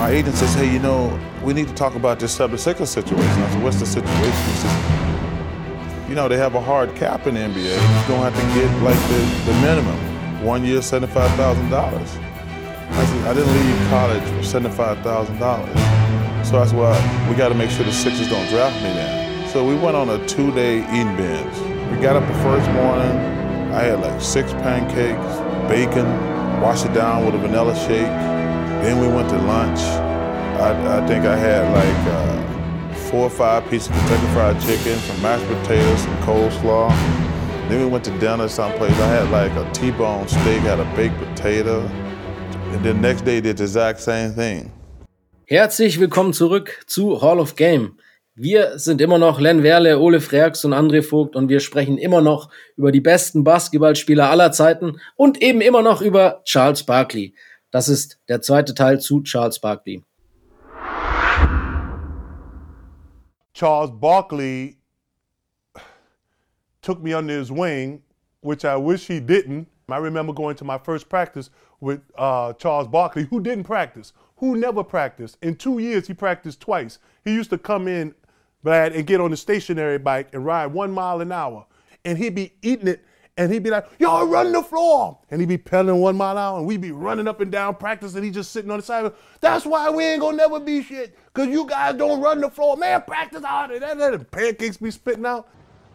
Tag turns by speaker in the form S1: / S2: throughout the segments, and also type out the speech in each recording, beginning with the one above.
S1: my agent says, hey, you know, we need to talk about this 76 situation. I said, what's the situation? He says, you know, they have a hard cap in the NBA. You're going to have to get like the, the minimum, one year, $75,000. I said, I didn't leave college for $75,000. So that's why we got to make sure the Sixers don't draft me then. So we went on a two-day eating binge. We got up the first morning. I had like six pancakes, bacon, washed it down with a vanilla shake. Then we went to lunch. I, I think I had like uh, four or five pieces of Kentucky Fried Chicken, some mashed potatoes, some coleslaw. Then we went to dinner someplace. I had like a T-bone steak, had a baked potato. And then next day did the exact same thing.
S2: Herzlich willkommen zurück zu Hall of Game. Wir sind immer noch Len Werle, Ole Freaks und André Vogt und wir sprechen immer noch über die besten Basketballspieler aller Zeiten und eben immer noch über Charles Barkley. Das ist der zweite Teil zu Charles Barkley.
S3: Charles Barkley took me under his wing, which I wish he didn't. I remember going to my first practice with uh, Charles Barkley, who didn't practice, who never practiced. In two years, he practiced twice. He used to come in, Brad, and get on the stationary bike and ride one mile an hour. And he'd be eating it, and he'd be like, y'all run the floor. And he'd be pedaling one mile an hour, and we'd be running up and down practice, and he just sitting on the side. That's why we ain't gonna never be shit, because you guys don't run the floor. Man, practice harder. That, that pancakes be spitting out.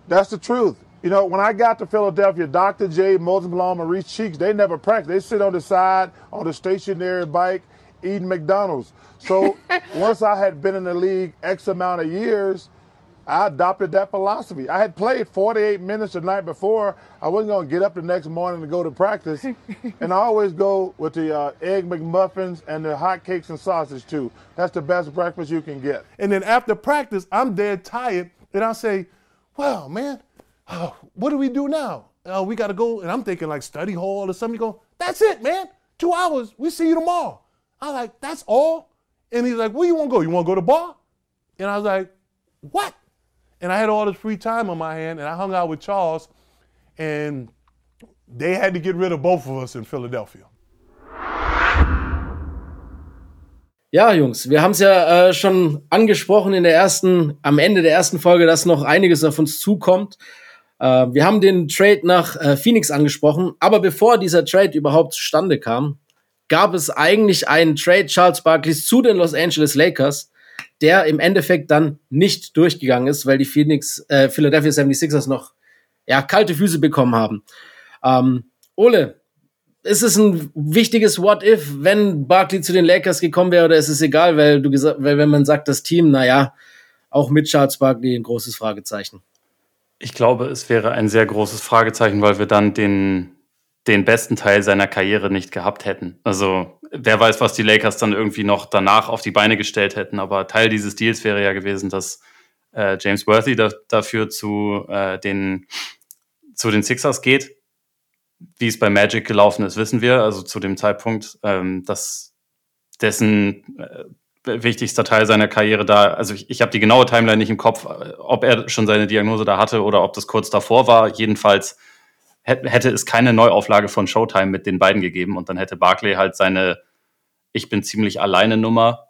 S4: That's the truth. You know, when I got to Philadelphia, Dr. J, Moses Malone, Maurice Cheeks, they never practice. They sit on the side on the stationary bike eating McDonald's. So once I had been in the league X amount of years, I adopted that philosophy. I had played 48 minutes the night before. I wasn't going to get up the next morning to go to practice. and I always go with the uh, egg McMuffins and the hot cakes and sausage, too. That's the best breakfast you can get.
S3: And then after practice, I'm dead tired, and I say, well, man, oh, what do we do now? Uh, we got to go, and I'm thinking like study hall or something. You go, that's it, man. Two hours. We see you tomorrow. I was like, that's all. And he's like, where you want to go? You want to go to the bar? And I was like, what? And I had all this free time on my hand, and I hung out with Charles, and they had to get rid of both of us in Philadelphia.
S2: Ja, Jungs, wir haben es ja äh, schon angesprochen in der ersten, am Ende der ersten Folge, dass noch einiges auf uns zukommt. Äh, wir haben den Trade nach äh, Phoenix angesprochen, aber bevor dieser Trade überhaupt zustande kam, gab es eigentlich einen Trade Charles Barkleys zu den Los Angeles Lakers, der im Endeffekt dann nicht durchgegangen ist, weil die Phoenix, äh, Philadelphia 76ers noch ja, kalte Füße bekommen haben. Ähm, Ole, ist es ein wichtiges What-If, wenn Barkley zu den Lakers gekommen wäre, oder ist es egal, weil du gesagt, weil wenn man sagt, das Team, naja, auch mit Charles Barkley ein großes Fragezeichen.
S5: Ich glaube, es wäre ein sehr großes Fragezeichen, weil wir dann den, den besten Teil seiner Karriere nicht gehabt hätten. Also wer weiß, was die Lakers dann irgendwie noch danach auf die Beine gestellt hätten. Aber Teil dieses Deals wäre ja gewesen, dass äh, James Worthy da, dafür zu, äh, den, zu den Sixers geht. Wie es bei Magic gelaufen ist, wissen wir. Also zu dem Zeitpunkt, ähm, dass dessen äh, wichtigster Teil seiner Karriere da, also ich, ich habe die genaue Timeline nicht im Kopf, ob er schon seine Diagnose da hatte oder ob das kurz davor war. Jedenfalls hätte es keine Neuauflage von Showtime mit den beiden gegeben und dann hätte Barclay halt seine Ich bin ziemlich alleine Nummer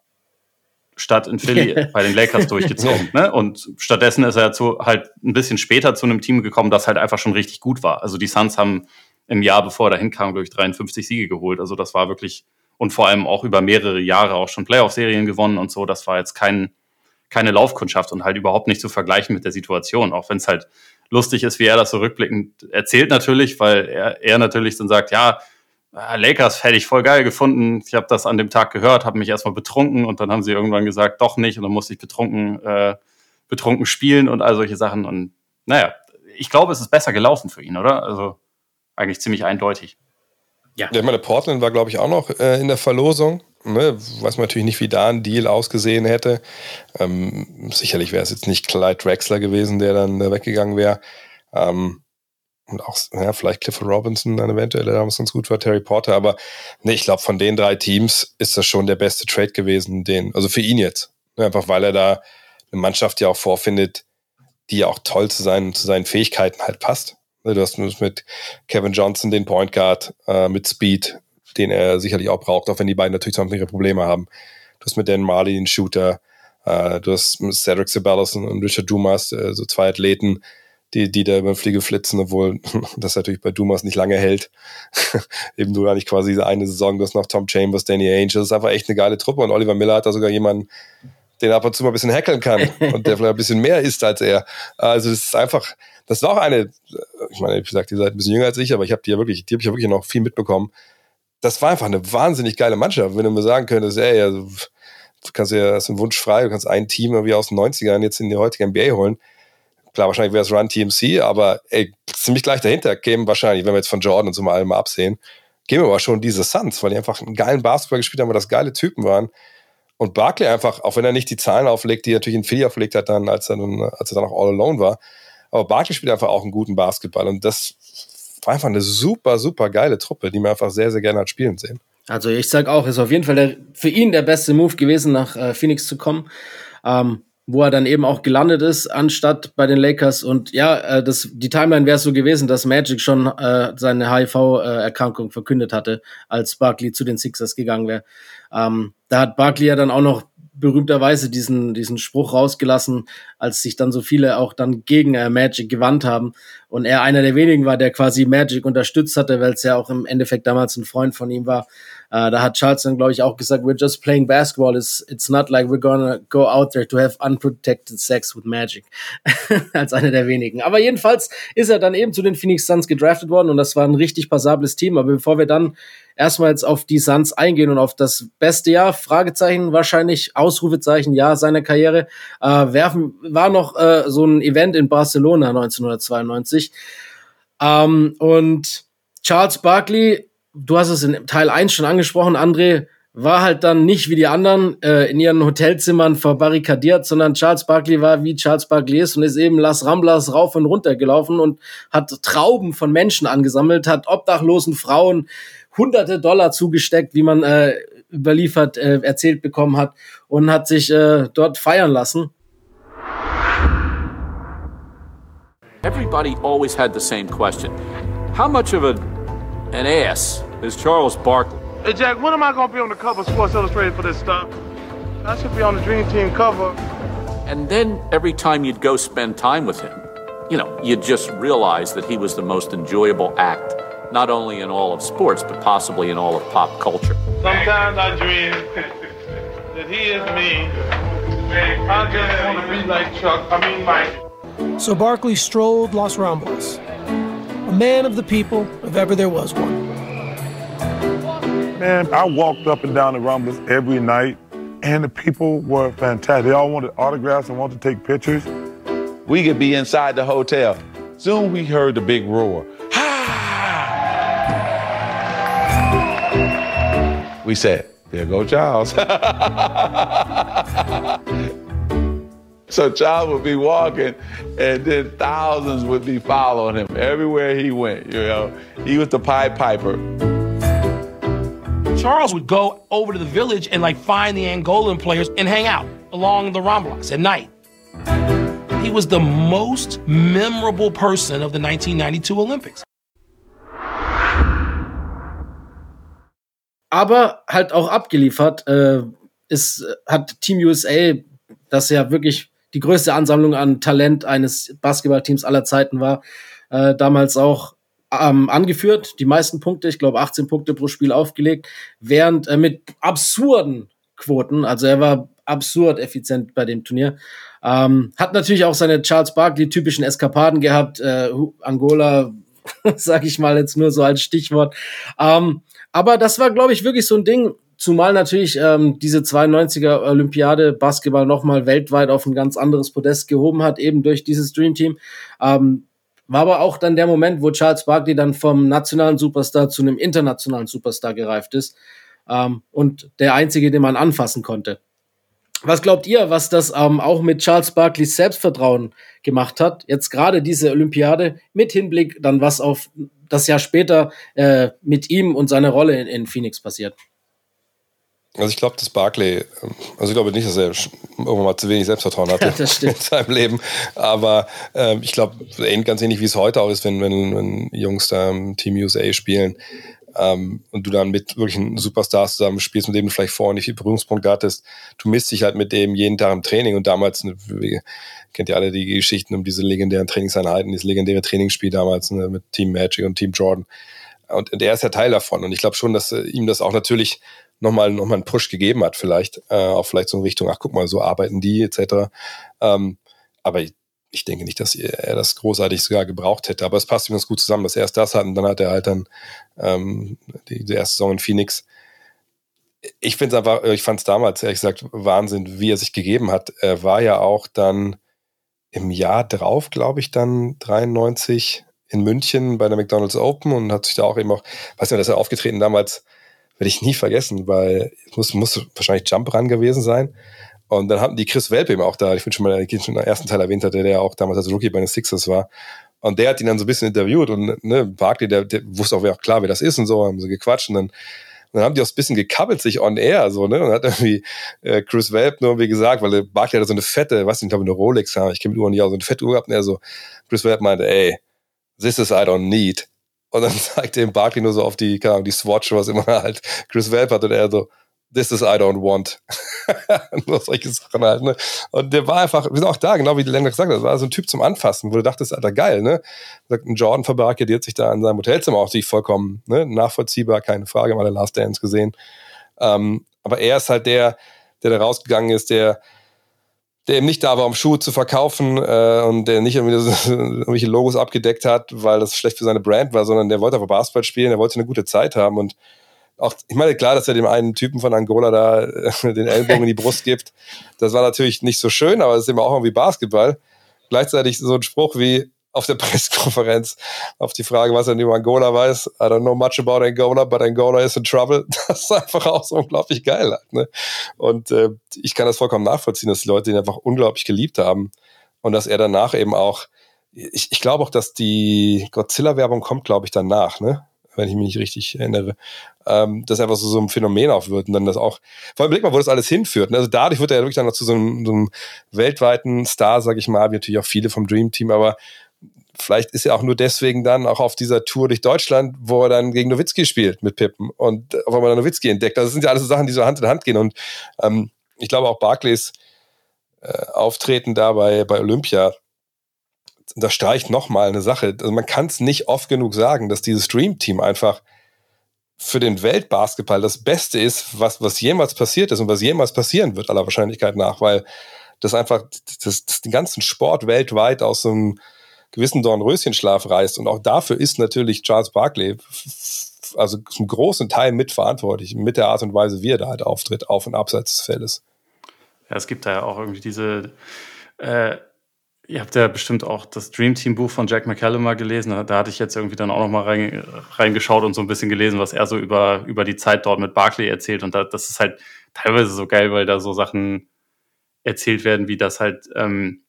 S5: statt in Philly bei den Lakers durchgezogen. Ne? Und stattdessen ist er zu, halt ein bisschen später zu einem Team gekommen, das halt einfach schon richtig gut war. Also die Suns haben im Jahr, bevor er dahin kam, durch 53 Siege geholt. Also das war wirklich und vor allem auch über mehrere Jahre auch schon Playoff-Serien gewonnen und so. Das war jetzt kein, keine Laufkundschaft und halt überhaupt nicht zu vergleichen mit der Situation, auch wenn es halt lustig ist, wie er das so rückblickend erzählt natürlich, weil er, er natürlich dann sagt, ja, Lakers hätte ich voll geil gefunden. Ich habe das an dem Tag gehört, habe mich erstmal betrunken und dann haben sie irgendwann gesagt, doch nicht und dann musste ich betrunken, äh, betrunken spielen und all solche Sachen. Und naja, ich glaube, es ist besser gelaufen für ihn, oder? Also eigentlich ziemlich eindeutig.
S6: Ja. Ich meine, Portland war, glaube ich, auch noch äh, in der Verlosung. Ne? Weiß man natürlich nicht, wie da ein Deal ausgesehen hätte. Ähm, sicherlich wäre es jetzt nicht Clyde Drexler gewesen, der dann äh, weggegangen wäre. Ähm, und auch, ja, vielleicht Clifford Robinson dann eventuell, der damals ganz gut war, Terry Porter. Aber ne, ich glaube, von den drei Teams ist das schon der beste Trade gewesen, den, also für ihn jetzt. Ne? Einfach weil er da eine Mannschaft ja auch vorfindet, die ja auch toll zu seinen, zu seinen Fähigkeiten halt passt. Ne, du hast mit Kevin Johnson den Point Guard äh, mit Speed, den er sicherlich auch braucht, auch wenn die beiden natürlich sonst ihre Probleme haben. Du hast mit Dan Marley den Shooter, äh, du hast Cedric Ceballos und Richard Dumas, äh, so zwei Athleten, die, die da über den Fliege flitzen, obwohl das natürlich bei Dumas nicht lange hält. Eben du eigentlich quasi diese eine Saison, du hast noch Tom Chambers, Danny Ainge, das ist einfach echt eine geile Truppe und Oliver Miller hat da sogar jemanden, den er ab und zu mal ein bisschen hackeln kann und der vielleicht ein bisschen mehr ist als er. Also das ist einfach, das ist auch eine, ich meine, wie gesagt, ihr seid ein bisschen jünger als ich, aber ich habe die ja wirklich, die habe ich ja wirklich noch viel mitbekommen. Das war einfach eine wahnsinnig geile Mannschaft. Wenn du mir sagen könntest, ey, also, du kannst ja, hast einen Wunsch frei, du kannst ein Team irgendwie aus den 90ern jetzt in die heutige NBA holen. Klar, wahrscheinlich wäre es Run TMC, aber ey, ziemlich gleich dahinter kämen wahrscheinlich, wenn wir jetzt von Jordan und so mal absehen, gehen wir aber schon diese Suns, weil die einfach einen geilen Basketball gespielt haben, weil das geile Typen waren. Und Barkley einfach, auch wenn er nicht die Zahlen auflegt, die er natürlich in Philly aufgelegt hat, dann, als er dann, als er dann auch all alone war, aber Barkley spielt einfach auch einen guten Basketball und das war einfach eine super, super geile Truppe, die man einfach sehr, sehr gerne hat spielen sehen.
S2: Also ich sag auch, ist auf jeden Fall der, für ihn der beste Move gewesen, nach äh, Phoenix zu kommen. Ähm, wo er dann eben auch gelandet ist, anstatt bei den Lakers. Und ja, äh, das, die Timeline wäre so gewesen, dass Magic schon äh, seine HIV-Erkrankung verkündet hatte, als Barkley zu den Sixers gegangen wäre. Ähm, da hat Barkley ja dann auch noch berühmterweise diesen, diesen Spruch rausgelassen, als sich dann so viele auch dann gegen äh, Magic gewandt haben. Und er einer der wenigen war, der quasi Magic unterstützt hatte, weil es ja auch im Endeffekt damals ein Freund von ihm war. Äh, da hat Charles dann, glaube ich, auch gesagt, we're just playing basketball. It's, it's not like we're gonna go out there to have unprotected sex with Magic. als einer der wenigen. Aber jedenfalls ist er dann eben zu den Phoenix Suns gedraftet worden und das war ein richtig passables Team. Aber bevor wir dann erstmal jetzt auf die Suns eingehen und auf das beste Jahr, Fragezeichen wahrscheinlich, Ausrufezeichen, ja, seiner Karriere, äh, werfen, war noch äh, so ein Event in Barcelona 1992. Ähm, und Charles Barkley, du hast es in Teil 1 schon angesprochen, André, war halt dann nicht wie die anderen äh, in ihren Hotelzimmern verbarrikadiert, sondern Charles Barkley war wie Charles Barkley ist und ist eben Las Ramblas rauf und runter gelaufen und hat Trauben von Menschen angesammelt, hat obdachlosen Frauen hunderte Dollar zugesteckt, wie man äh, überliefert, äh, erzählt bekommen hat und hat sich äh, dort feiern lassen.
S7: Everybody always had the same question. How much of a, an ass is Charles Barkley?
S4: Hey, Jack, when am I going to be on the cover of Sports Illustrated for this stuff? I should be on the Dream Team cover.
S7: And then every time you'd go spend time with him, you know, you'd just realize that he was the most enjoyable act not only in all of sports, but possibly in all of pop culture.
S4: Sometimes I dream that he is me. I just want to be like Chuck, I mean Mike.
S8: So Barkley strolled Los Ramblas, a man of the people, if ever there was one.
S4: Man, I walked up and down the Rumbles every night, and the people were fantastic. They all wanted autographs and wanted to take pictures.
S9: We could be inside the hotel. Soon we heard the big roar. We said, there go Charles. so Charles would be walking, and then thousands would be following him everywhere he went. You know, he was the Pied Piper.
S10: Charles would go over to the village and like find the Angolan players and hang out along the Ramblas at night. He was the most memorable person of the 1992 Olympics.
S2: Aber halt auch abgeliefert. Äh, ist, hat Team USA, das ja wirklich die größte Ansammlung an Talent eines Basketballteams aller Zeiten war, äh, damals auch ähm, angeführt. Die meisten Punkte, ich glaube 18 Punkte pro Spiel aufgelegt, während äh, mit absurden Quoten, also er war absurd effizient bei dem Turnier. Ähm, hat natürlich auch seine Charles Barkley typischen Eskapaden gehabt, äh, Angola, sag ich mal jetzt nur so als Stichwort. Ähm, aber das war, glaube ich, wirklich so ein Ding, zumal natürlich ähm, diese 92er Olympiade Basketball nochmal weltweit auf ein ganz anderes Podest gehoben hat, eben durch dieses Dream Team. Ähm, war aber auch dann der Moment, wo Charles Barkley dann vom nationalen Superstar zu einem internationalen Superstar gereift ist ähm, und der einzige, den man anfassen konnte. Was glaubt ihr, was das ähm, auch mit Charles Barkleys Selbstvertrauen gemacht hat? Jetzt gerade diese Olympiade mit Hinblick dann was auf das Jahr später äh, mit ihm und seiner Rolle in, in Phoenix passiert.
S6: Also ich glaube, dass Barclay, ähm, also ich glaube nicht, dass er irgendwann mal zu wenig Selbstvertrauen hatte
S2: ja,
S6: in seinem Leben. Aber ähm, ich glaube, ganz ähnlich wie es heute auch ist, wenn, wenn, wenn Jungs da im Team USA spielen. Ähm, und du dann mit wirklichen Superstars zusammen spielst, mit dem du vielleicht vorher nicht viel Berührungspunkte hattest, du misst dich halt mit dem jeden Tag im Training und damals, ne, kennt ihr alle die Geschichten um diese legendären Trainingseinheiten, dieses legendäre Trainingsspiel damals ne, mit Team Magic und Team Jordan. Und, und er ist ja Teil davon und ich glaube schon, dass äh, ihm das auch natürlich nochmal noch mal einen Push gegeben hat, vielleicht, äh, auch vielleicht so in Richtung, ach guck mal, so arbeiten die, etc. Ähm, aber ich, ich denke nicht, dass er das großartig sogar gebraucht hätte. Aber es passt ganz gut zusammen, dass er erst das hat und dann hat er halt dann ähm, die, die erste Saison in Phoenix. Ich finde es einfach, ich fand es damals ehrlich gesagt Wahnsinn, wie er sich gegeben hat. Er war ja auch dann im Jahr drauf, glaube ich, dann 93 in München bei der McDonald's Open und hat sich da auch eben auch, weiß nicht, dass er aufgetreten damals, werde ich nie vergessen, weil es muss, muss wahrscheinlich Jump Run gewesen sein. Und dann hatten die Chris Welpe eben auch da, ich bin schon mal schon im ersten Teil erwähnt hatte, der ja auch damals als Rookie bei den Sixers war. Und der hat ihn dann so ein bisschen interviewt und ne, Barkley, der, der wusste auch wer, klar, wer das ist und so, haben sie gequatscht und dann, dann haben die auch ein bisschen gekabbelt sich on air, so, ne, und hat irgendwie äh, Chris Welp nur irgendwie gesagt, weil Barkley hatte so eine fette, was ich glaube, eine Rolex, ja, ich kenne mit Uhren nicht auch so eine fette Uhr gehabt und er so, Chris Welp meinte, ey, this is I don't need. Und dann zeigte ihm Barkley nur so auf die, keine Ahnung, die Swatch, was immer halt Chris Welp hat und er so, this is I don't want. Nur solche Sachen halt, ne? Und der war einfach, wir sind auch da, genau wie Länder gesagt hat, das war so ein Typ zum Anfassen, wo du dachtest, Alter, geil, ne? Sagt, ein Jordan verbarrikadiert sich da in seinem Hotelzimmer auch sich vollkommen, ne? Nachvollziehbar, keine Frage, mal der Last Dance gesehen. Ähm, aber er ist halt der, der da rausgegangen ist, der, der eben nicht da war, um Schuhe zu verkaufen äh, und der nicht irgendwie so, irgendwelche Logos abgedeckt hat, weil das schlecht für seine Brand war, sondern der wollte einfach Basketball spielen, der wollte eine gute Zeit haben und auch, ich meine, klar, dass er dem einen Typen von Angola da äh, den Ellbogen in die Brust gibt. Das war natürlich nicht so schön, aber es ist immer auch irgendwie Basketball. Gleichzeitig so ein Spruch wie auf der Pressekonferenz auf die Frage, was er über Angola weiß. I don't know much about Angola, but Angola is in trouble. Das ist einfach auch so unglaublich geil. Halt, ne? Und äh, ich kann das vollkommen nachvollziehen, dass die Leute ihn einfach unglaublich geliebt haben und dass er danach eben auch, ich, ich glaube auch, dass die Godzilla-Werbung kommt, glaube ich, danach, ne? Wenn ich mich nicht richtig erinnere, ähm, das einfach so, so ein Phänomen auch wird und dann das auch, vor allem blick mal, wo das alles hinführt. Also dadurch wird er ja wirklich dann noch zu so einem, so einem weltweiten Star, sag ich mal, wie natürlich auch viele vom Dream Team, aber vielleicht ist er auch nur deswegen dann auch auf dieser Tour durch Deutschland, wo er dann gegen Nowitzki spielt mit Pippen und auf einmal Nowitzki entdeckt. Also das sind ja alles so Sachen, die so Hand in Hand gehen und ähm, ich glaube auch Barclays äh, Auftreten da bei, bei Olympia das streicht nochmal eine Sache. Also man kann es nicht oft genug sagen, dass dieses Dream Team einfach für den Weltbasketball das Beste ist, was, was jemals passiert ist und was jemals passieren wird, aller Wahrscheinlichkeit nach, weil das einfach das, das den ganzen Sport weltweit aus einem gewissen Dornröschenschlaf reißt. Und auch dafür ist natürlich Charles Barkley also zum großen Teil mitverantwortlich, mit der Art und Weise, wie er da halt auftritt, auf und abseits des Feldes.
S5: Ja, es gibt da ja auch irgendwie diese äh, Ihr habt ja bestimmt auch das Dream Team Buch von Jack McCallum mal gelesen. Da, da hatte ich jetzt irgendwie dann auch noch mal rein, reingeschaut und so ein bisschen gelesen, was er so über, über die Zeit dort mit Barclay erzählt. Und da, das ist halt teilweise so geil, weil da so Sachen erzählt werden, wie das halt ähm,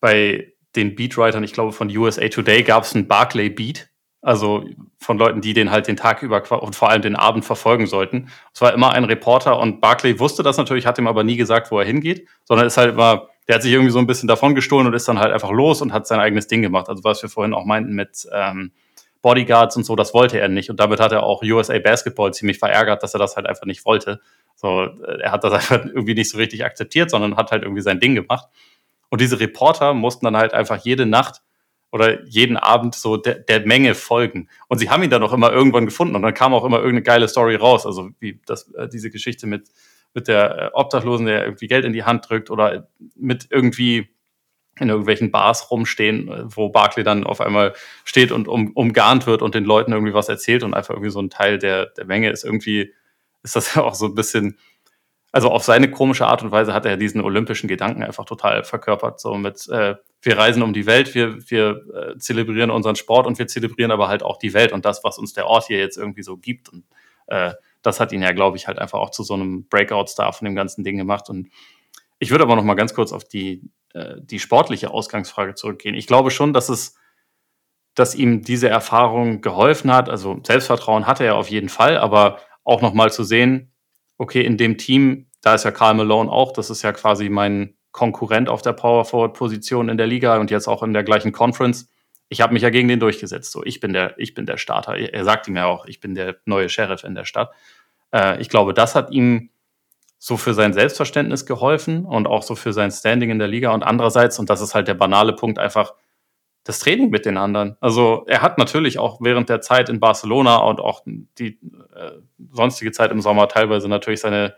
S5: bei den Beatwritern, ich glaube von USA Today, gab es einen Barclay Beat. Also von Leuten, die den halt den Tag über und vor allem den Abend verfolgen sollten. Es war immer ein Reporter und Barclay wusste das natürlich, hat ihm aber nie gesagt, wo er hingeht, sondern ist halt immer der hat sich irgendwie so ein bisschen davon gestohlen und ist dann halt einfach los und hat sein eigenes Ding gemacht. Also was wir vorhin auch meinten mit ähm, Bodyguards und so, das wollte er nicht. Und damit hat er auch USA Basketball ziemlich verärgert, dass er das halt einfach nicht wollte. So, äh, er hat das einfach irgendwie nicht so richtig akzeptiert, sondern hat halt irgendwie sein Ding gemacht. Und diese Reporter mussten dann halt einfach jede Nacht oder jeden Abend so der, der Menge folgen. Und sie haben ihn dann auch immer irgendwann gefunden und dann kam auch immer irgendeine geile Story raus. Also wie das, äh, diese Geschichte mit mit der äh, Obdachlosen, der irgendwie Geld in die Hand drückt oder mit irgendwie in irgendwelchen Bars rumstehen, äh, wo Barclay dann auf einmal steht und um, umgarnt wird und den Leuten irgendwie was erzählt und einfach irgendwie so ein Teil der, der Menge ist irgendwie, ist das ja auch so ein bisschen, also auf seine komische Art und Weise hat er diesen olympischen Gedanken einfach total verkörpert. So mit, äh, wir reisen um die Welt, wir, wir äh, zelebrieren unseren Sport und wir zelebrieren aber halt auch die Welt und das, was uns der Ort hier jetzt irgendwie so gibt. Und äh, das hat ihn ja, glaube ich, halt einfach auch zu so einem Breakout-Star von dem ganzen Ding gemacht. Und ich würde aber noch mal ganz kurz auf die, äh, die sportliche Ausgangsfrage zurückgehen. Ich glaube schon, dass es, dass ihm diese Erfahrung geholfen hat. Also Selbstvertrauen hatte er auf jeden Fall, aber auch noch mal zu sehen, okay, in dem Team, da ist ja Karl Malone auch, das ist ja quasi mein Konkurrent auf der Power Forward Position in der Liga und jetzt auch in der gleichen Conference ich habe mich ja gegen den durchgesetzt. So, ich bin der, ich bin der Starter. Er sagt ihm ja auch, ich bin der neue Sheriff in der Stadt. Äh, ich glaube, das hat ihm so für sein Selbstverständnis geholfen und auch so für sein Standing in der Liga. Und andererseits, und das ist halt der banale Punkt, einfach das Training mit den anderen. Also er hat natürlich auch während der Zeit in Barcelona und auch die äh, sonstige Zeit im Sommer teilweise natürlich seine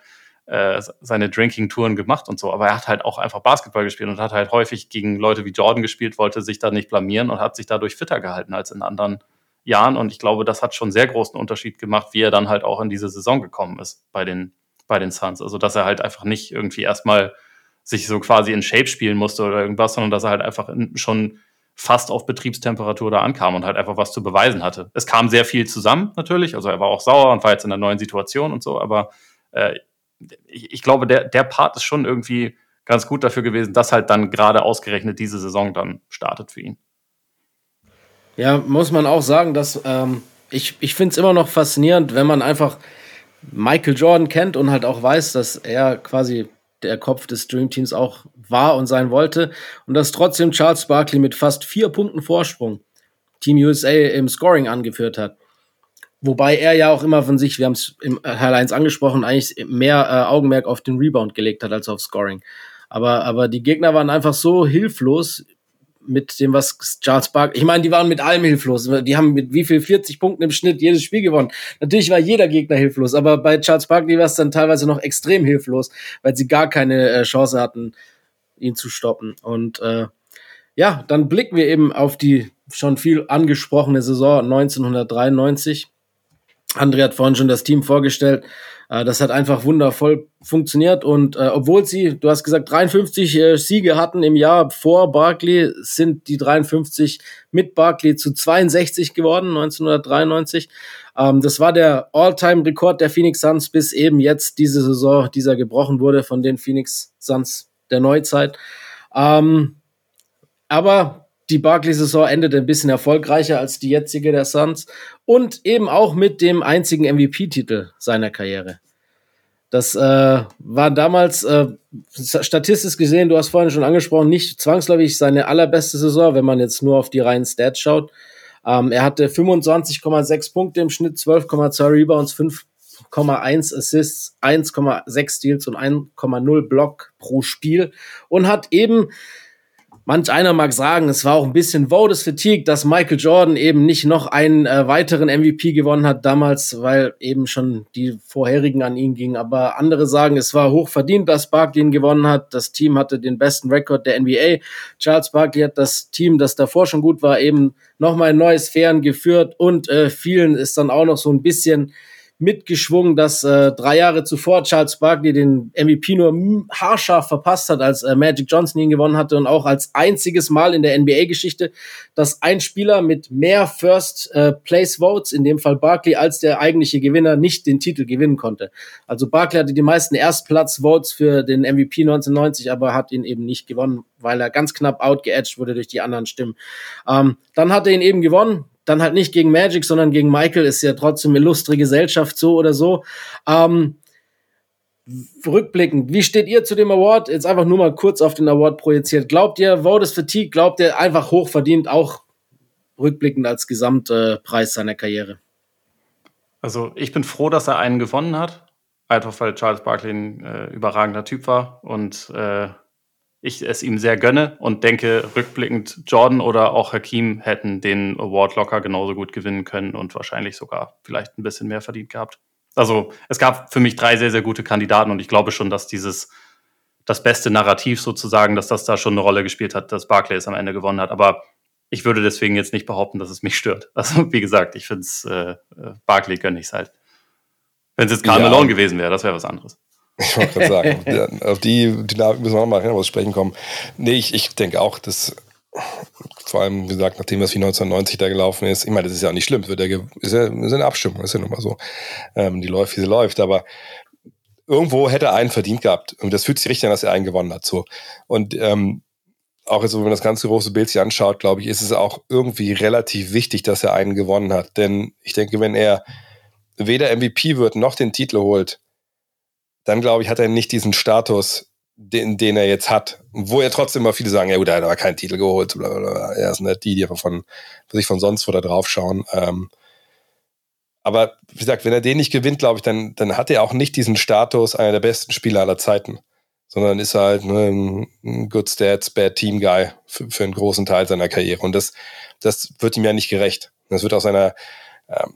S5: äh, seine Drinking-Touren gemacht und so. Aber er hat halt auch einfach Basketball gespielt und hat halt häufig gegen Leute wie Jordan gespielt, wollte sich da nicht blamieren und hat sich dadurch fitter gehalten als in anderen Jahren. Und ich glaube, das hat schon sehr großen Unterschied gemacht, wie er dann halt auch in diese Saison gekommen ist bei den, bei den Suns. Also, dass er halt einfach nicht irgendwie erstmal sich so quasi in Shape spielen musste oder irgendwas, sondern dass er halt einfach schon fast auf Betriebstemperatur da ankam und halt einfach was zu beweisen hatte. Es kam sehr viel zusammen natürlich, also er war auch sauer und war jetzt in einer neuen Situation und so, aber äh, ich, ich glaube, der, der Part ist schon irgendwie ganz gut dafür gewesen, dass halt dann gerade ausgerechnet diese Saison dann startet für ihn.
S2: Ja, muss man auch sagen, dass ähm, ich, ich finde es immer noch faszinierend, wenn man einfach Michael Jordan kennt und halt auch weiß, dass er quasi der Kopf des Dream Teams auch war und sein wollte und dass trotzdem Charles Barkley mit fast vier Punkten Vorsprung Team USA im Scoring angeführt hat. Wobei er ja auch immer von sich, wir haben es im Teil 1 angesprochen, eigentlich mehr äh, Augenmerk auf den Rebound gelegt hat als auf Scoring. Aber, aber die Gegner waren einfach so hilflos mit dem, was Charles Barkley, ich meine, die waren mit allem hilflos. Die haben mit wie viel 40 Punkten im Schnitt jedes Spiel gewonnen. Natürlich war jeder Gegner hilflos, aber bei Charles Barkley war es dann teilweise noch extrem hilflos, weil sie gar keine äh, Chance hatten, ihn zu stoppen. Und äh, ja, dann blicken wir eben auf die schon viel angesprochene Saison 1993 André hat vorhin schon das Team vorgestellt. Äh, das hat einfach wundervoll funktioniert und äh, obwohl sie, du hast gesagt, 53 äh, Siege hatten im Jahr vor Barkley, sind die 53 mit Barkley zu 62 geworden 1993. Ähm, das war der All-Time-Rekord der Phoenix Suns bis eben jetzt diese Saison, dieser gebrochen wurde von den Phoenix Suns der Neuzeit. Ähm, aber die Barkley-Saison endete ein bisschen erfolgreicher als die jetzige der Suns und eben auch mit dem einzigen MVP-Titel seiner Karriere. Das äh, war damals äh, statistisch gesehen, du hast vorhin schon angesprochen, nicht zwangsläufig seine allerbeste Saison, wenn man jetzt nur auf die reinen Stats schaut. Ähm, er hatte 25,6 Punkte im Schnitt, 12,2 Rebounds, 5,1 Assists, 1,6 Steals und 1,0 Block pro Spiel und hat eben Manch einer mag sagen, es war auch ein bisschen Voters Fatigue, dass Michael Jordan eben nicht noch einen äh, weiteren MVP gewonnen hat damals, weil eben schon die vorherigen an ihn gingen. Aber andere sagen, es war hoch verdient, dass Barkley ihn gewonnen hat. Das Team hatte den besten Rekord der NBA. Charles Barkley hat das Team, das davor schon gut war, eben nochmal in neue Sphären geführt und äh, vielen ist dann auch noch so ein bisschen mitgeschwungen, dass äh, drei Jahre zuvor Charles Barkley den MVP nur haarscharf verpasst hat, als äh, Magic Johnson ihn gewonnen hatte und auch als einziges Mal in der NBA-Geschichte, dass ein Spieler mit mehr First äh, Place Votes, in dem Fall Barkley, als der eigentliche Gewinner nicht den Titel gewinnen konnte. Also Barkley hatte die meisten Erstplatz-Votes für den MVP 1990, aber hat ihn eben nicht gewonnen, weil er ganz knapp outgeedged wurde durch die anderen Stimmen. Ähm, dann hat er ihn eben gewonnen dann halt nicht gegen Magic, sondern gegen Michael, ist ja trotzdem illustre Gesellschaft so oder so. Ähm, rückblickend, wie steht ihr zu dem Award? Jetzt einfach nur mal kurz auf den Award projiziert. Glaubt ihr, Voters Fatigue, glaubt ihr einfach hochverdient, auch rückblickend als Gesamtpreis seiner Karriere?
S5: Also ich bin froh, dass er einen gewonnen hat. Einfach weil Charles Barkley ein äh, überragender Typ war und äh, ich es ihm sehr gönne und denke, rückblickend Jordan oder auch Hakim hätten den Award locker genauso gut gewinnen können und wahrscheinlich sogar vielleicht ein bisschen mehr verdient gehabt. Also es gab für mich drei sehr, sehr gute Kandidaten und ich glaube schon, dass dieses das beste Narrativ sozusagen, dass das da schon eine Rolle gespielt hat, dass Barclay es am Ende gewonnen hat. Aber ich würde deswegen jetzt nicht behaupten, dass es mich stört. Also wie gesagt, ich finde es äh, äh, Barclay gönne ich es halt. Wenn es jetzt Karl ja. Malone gewesen wäre, das wäre was anderes.
S6: Ich wollte gerade sagen, auf die Dynamik müssen wir noch mal was sprechen kommen. Nee, ich, ich denke auch, dass vor allem, wie gesagt, nachdem das wie 1990 da gelaufen ist, ich meine, das ist ja auch nicht schlimm, wird ja, ist ja ist eine Abstimmung, ist ja nun mal so. Ähm, die läuft, wie sie läuft, aber irgendwo hätte er einen verdient gehabt. Und das fühlt sich richtig an, dass er einen gewonnen hat. So. Und ähm, auch jetzt, wenn man das ganze große Bild sich anschaut, glaube ich, ist es auch irgendwie relativ wichtig, dass er einen gewonnen hat. Denn ich denke, wenn er weder MVP wird noch den Titel holt, dann glaube ich, hat er nicht diesen Status, den, den er jetzt hat. Wo ja trotzdem mal viele sagen, ja gut, er hat aber keinen Titel geholt, blablabla. Er ist nicht die, die von, sich von sonst wo da drauf schauen. Ähm, aber wie gesagt, wenn er den nicht gewinnt, glaube ich, dann, dann hat er auch nicht diesen Status einer der besten Spieler aller Zeiten. Sondern ist halt ne, ein Good Stats, Bad Team Guy für, für einen großen Teil seiner Karriere. Und das, das wird ihm ja nicht gerecht. Das wird auch seiner,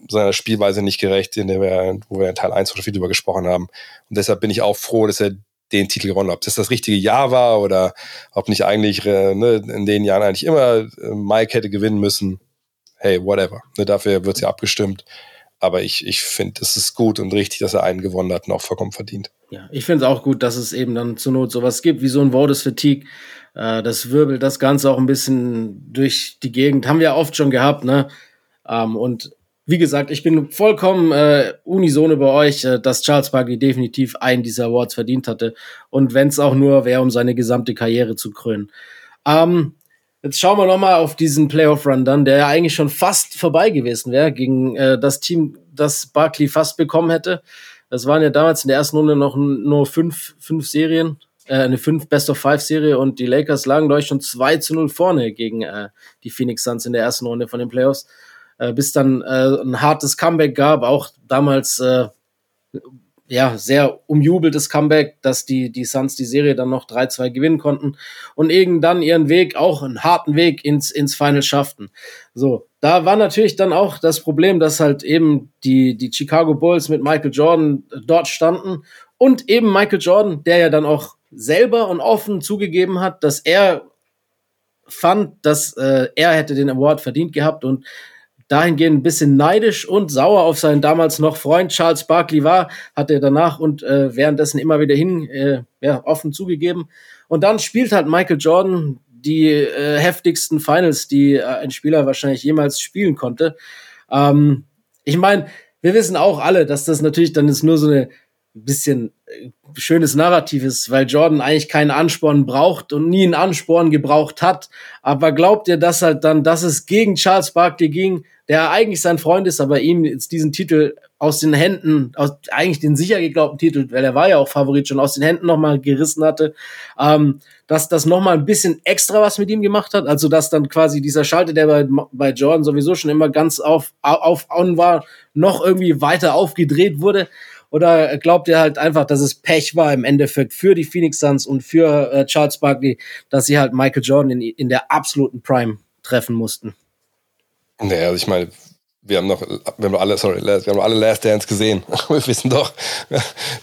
S6: seiner Spielweise nicht gerecht, in der wir, wo wir in Teil 1 schon viel drüber gesprochen haben. Und deshalb bin ich auch froh, dass er den Titel gewonnen hat. Ob das das richtige Jahr war oder ob nicht eigentlich äh, ne, in den Jahren eigentlich immer äh, Mike hätte gewinnen müssen. Hey, whatever. Ne, dafür wird ja abgestimmt. Aber ich, ich finde, es ist gut und richtig, dass er einen gewonnen hat und auch vollkommen verdient.
S2: Ja, ich finde es auch gut, dass es eben dann zur Not sowas gibt, wie so ein Votes Fatigue. Äh, das wirbelt das Ganze auch ein bisschen durch die Gegend. Haben wir oft schon gehabt, ne? Ähm, und wie gesagt, ich bin vollkommen äh, unisono bei euch, äh, dass Charles Barkley definitiv einen dieser Awards verdient hatte. Und wenn es auch nur wäre, um seine gesamte Karriere zu krönen. Ähm, jetzt schauen wir noch mal auf diesen Playoff-Run dann, der ja eigentlich schon fast vorbei gewesen wäre gegen äh, das Team, das Barkley fast bekommen hätte. Das waren ja damals in der ersten Runde noch nur fünf, fünf Serien, äh, eine fünf Best-of-Five-Serie und die Lakers lagen, glaube ich, schon 2 zu 0 vorne gegen äh, die Phoenix Suns in der ersten Runde von den Playoffs äh, bis dann äh, ein hartes Comeback gab, auch damals äh, ja sehr umjubeltes Comeback, dass die die Suns die Serie dann noch 3-2 gewinnen konnten und eben dann ihren Weg auch einen harten Weg ins ins Final schafften. So, da war natürlich dann auch das Problem, dass halt eben die die Chicago Bulls mit Michael Jordan dort standen und eben Michael Jordan, der ja dann auch selber und offen zugegeben hat, dass er fand, dass äh, er hätte den Award verdient gehabt und dahingehend ein bisschen neidisch und sauer auf seinen damals noch Freund Charles Barkley war, hat er danach und äh, währenddessen immer wieder hin äh, ja, offen zugegeben. Und dann spielt halt Michael Jordan die äh, heftigsten Finals, die äh, ein Spieler wahrscheinlich jemals spielen konnte. Ähm, ich meine, wir wissen auch alle, dass das natürlich dann ist nur so eine bisschen schönes Narrativ ist, weil Jordan eigentlich keinen Ansporn braucht und nie einen Ansporn gebraucht hat. Aber glaubt ihr, dass halt dann, dass es gegen Charles Barkley ging, der eigentlich sein Freund ist, aber ihm jetzt diesen Titel aus den Händen, aus eigentlich den sicher geglaubten Titel, weil er war ja auch Favorit schon aus den Händen nochmal gerissen hatte, ähm, dass das nochmal ein bisschen extra was mit ihm gemacht hat, also dass dann quasi dieser Schalter, der bei, bei Jordan sowieso schon immer ganz auf, auf on war, noch irgendwie weiter aufgedreht wurde. Oder glaubt ihr halt einfach, dass es Pech war im Endeffekt für die Phoenix Suns und für äh, Charles Barkley, dass sie halt Michael Jordan in, in der absoluten Prime treffen mussten?
S6: Naja, also ich meine, wir haben noch, wir haben alle, sorry, wir haben alle Last Dance gesehen. wir wissen doch,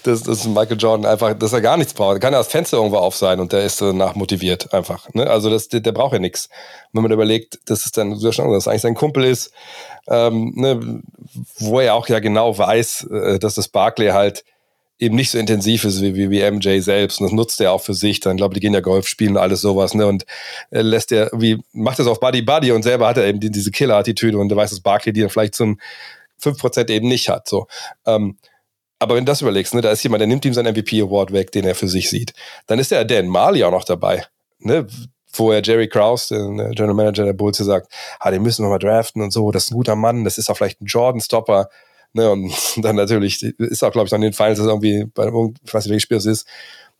S6: dass, dass Michael Jordan einfach, dass er gar nichts braucht. Er kann ja das Fenster irgendwo auf sein und der ist danach motiviert einfach. Ne? Also das, der, der braucht ja nichts. Wenn man überlegt, dass es dann, dass es eigentlich sein Kumpel ist, ähm, ne, wo er auch ja genau weiß, äh, dass das Barclay halt eben nicht so intensiv ist wie, wie, wie MJ selbst. Und das nutzt er auch für sich. Dann glaube die gehen ja Golf spielen und alles sowas. Ne? Und er lässt er, wie macht das auf Buddy Buddy und selber hat er eben die, diese Killer-Attitüde und er weiß, dass Barkley die dann vielleicht zum 5% eben nicht hat. So. Ähm, aber wenn du das überlegst, ne, da ist jemand, der nimmt ihm seinen MVP-Award weg, den er für sich sieht. Dann ist der Dan Marley auch noch dabei. Ne? Wo er Jerry Krause, der General Manager der Bulls, sagt, ah, den müssen wir mal draften und so, das ist ein guter Mann, das ist auch vielleicht ein Jordan-Stopper. Ne, und dann natürlich ist auch, glaube ich, an den Finals, dass irgendwie bei ich weiß nicht, welches Spiel es ist,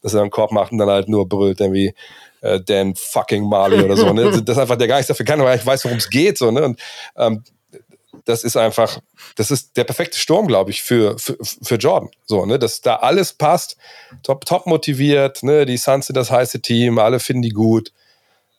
S6: dass er einen Korb macht und dann halt nur brüllt, irgendwie äh, Dan fucking Marley oder so. Ne? Das ist einfach, der gar nichts dafür kann, weil ich weiß, worum es geht. So, ne? Und ähm, das ist einfach, das ist der perfekte Sturm, glaube ich, für, für, für Jordan. So, ne, dass da alles passt, top, top motiviert, ne, die Suns sind das heiße Team, alle finden die gut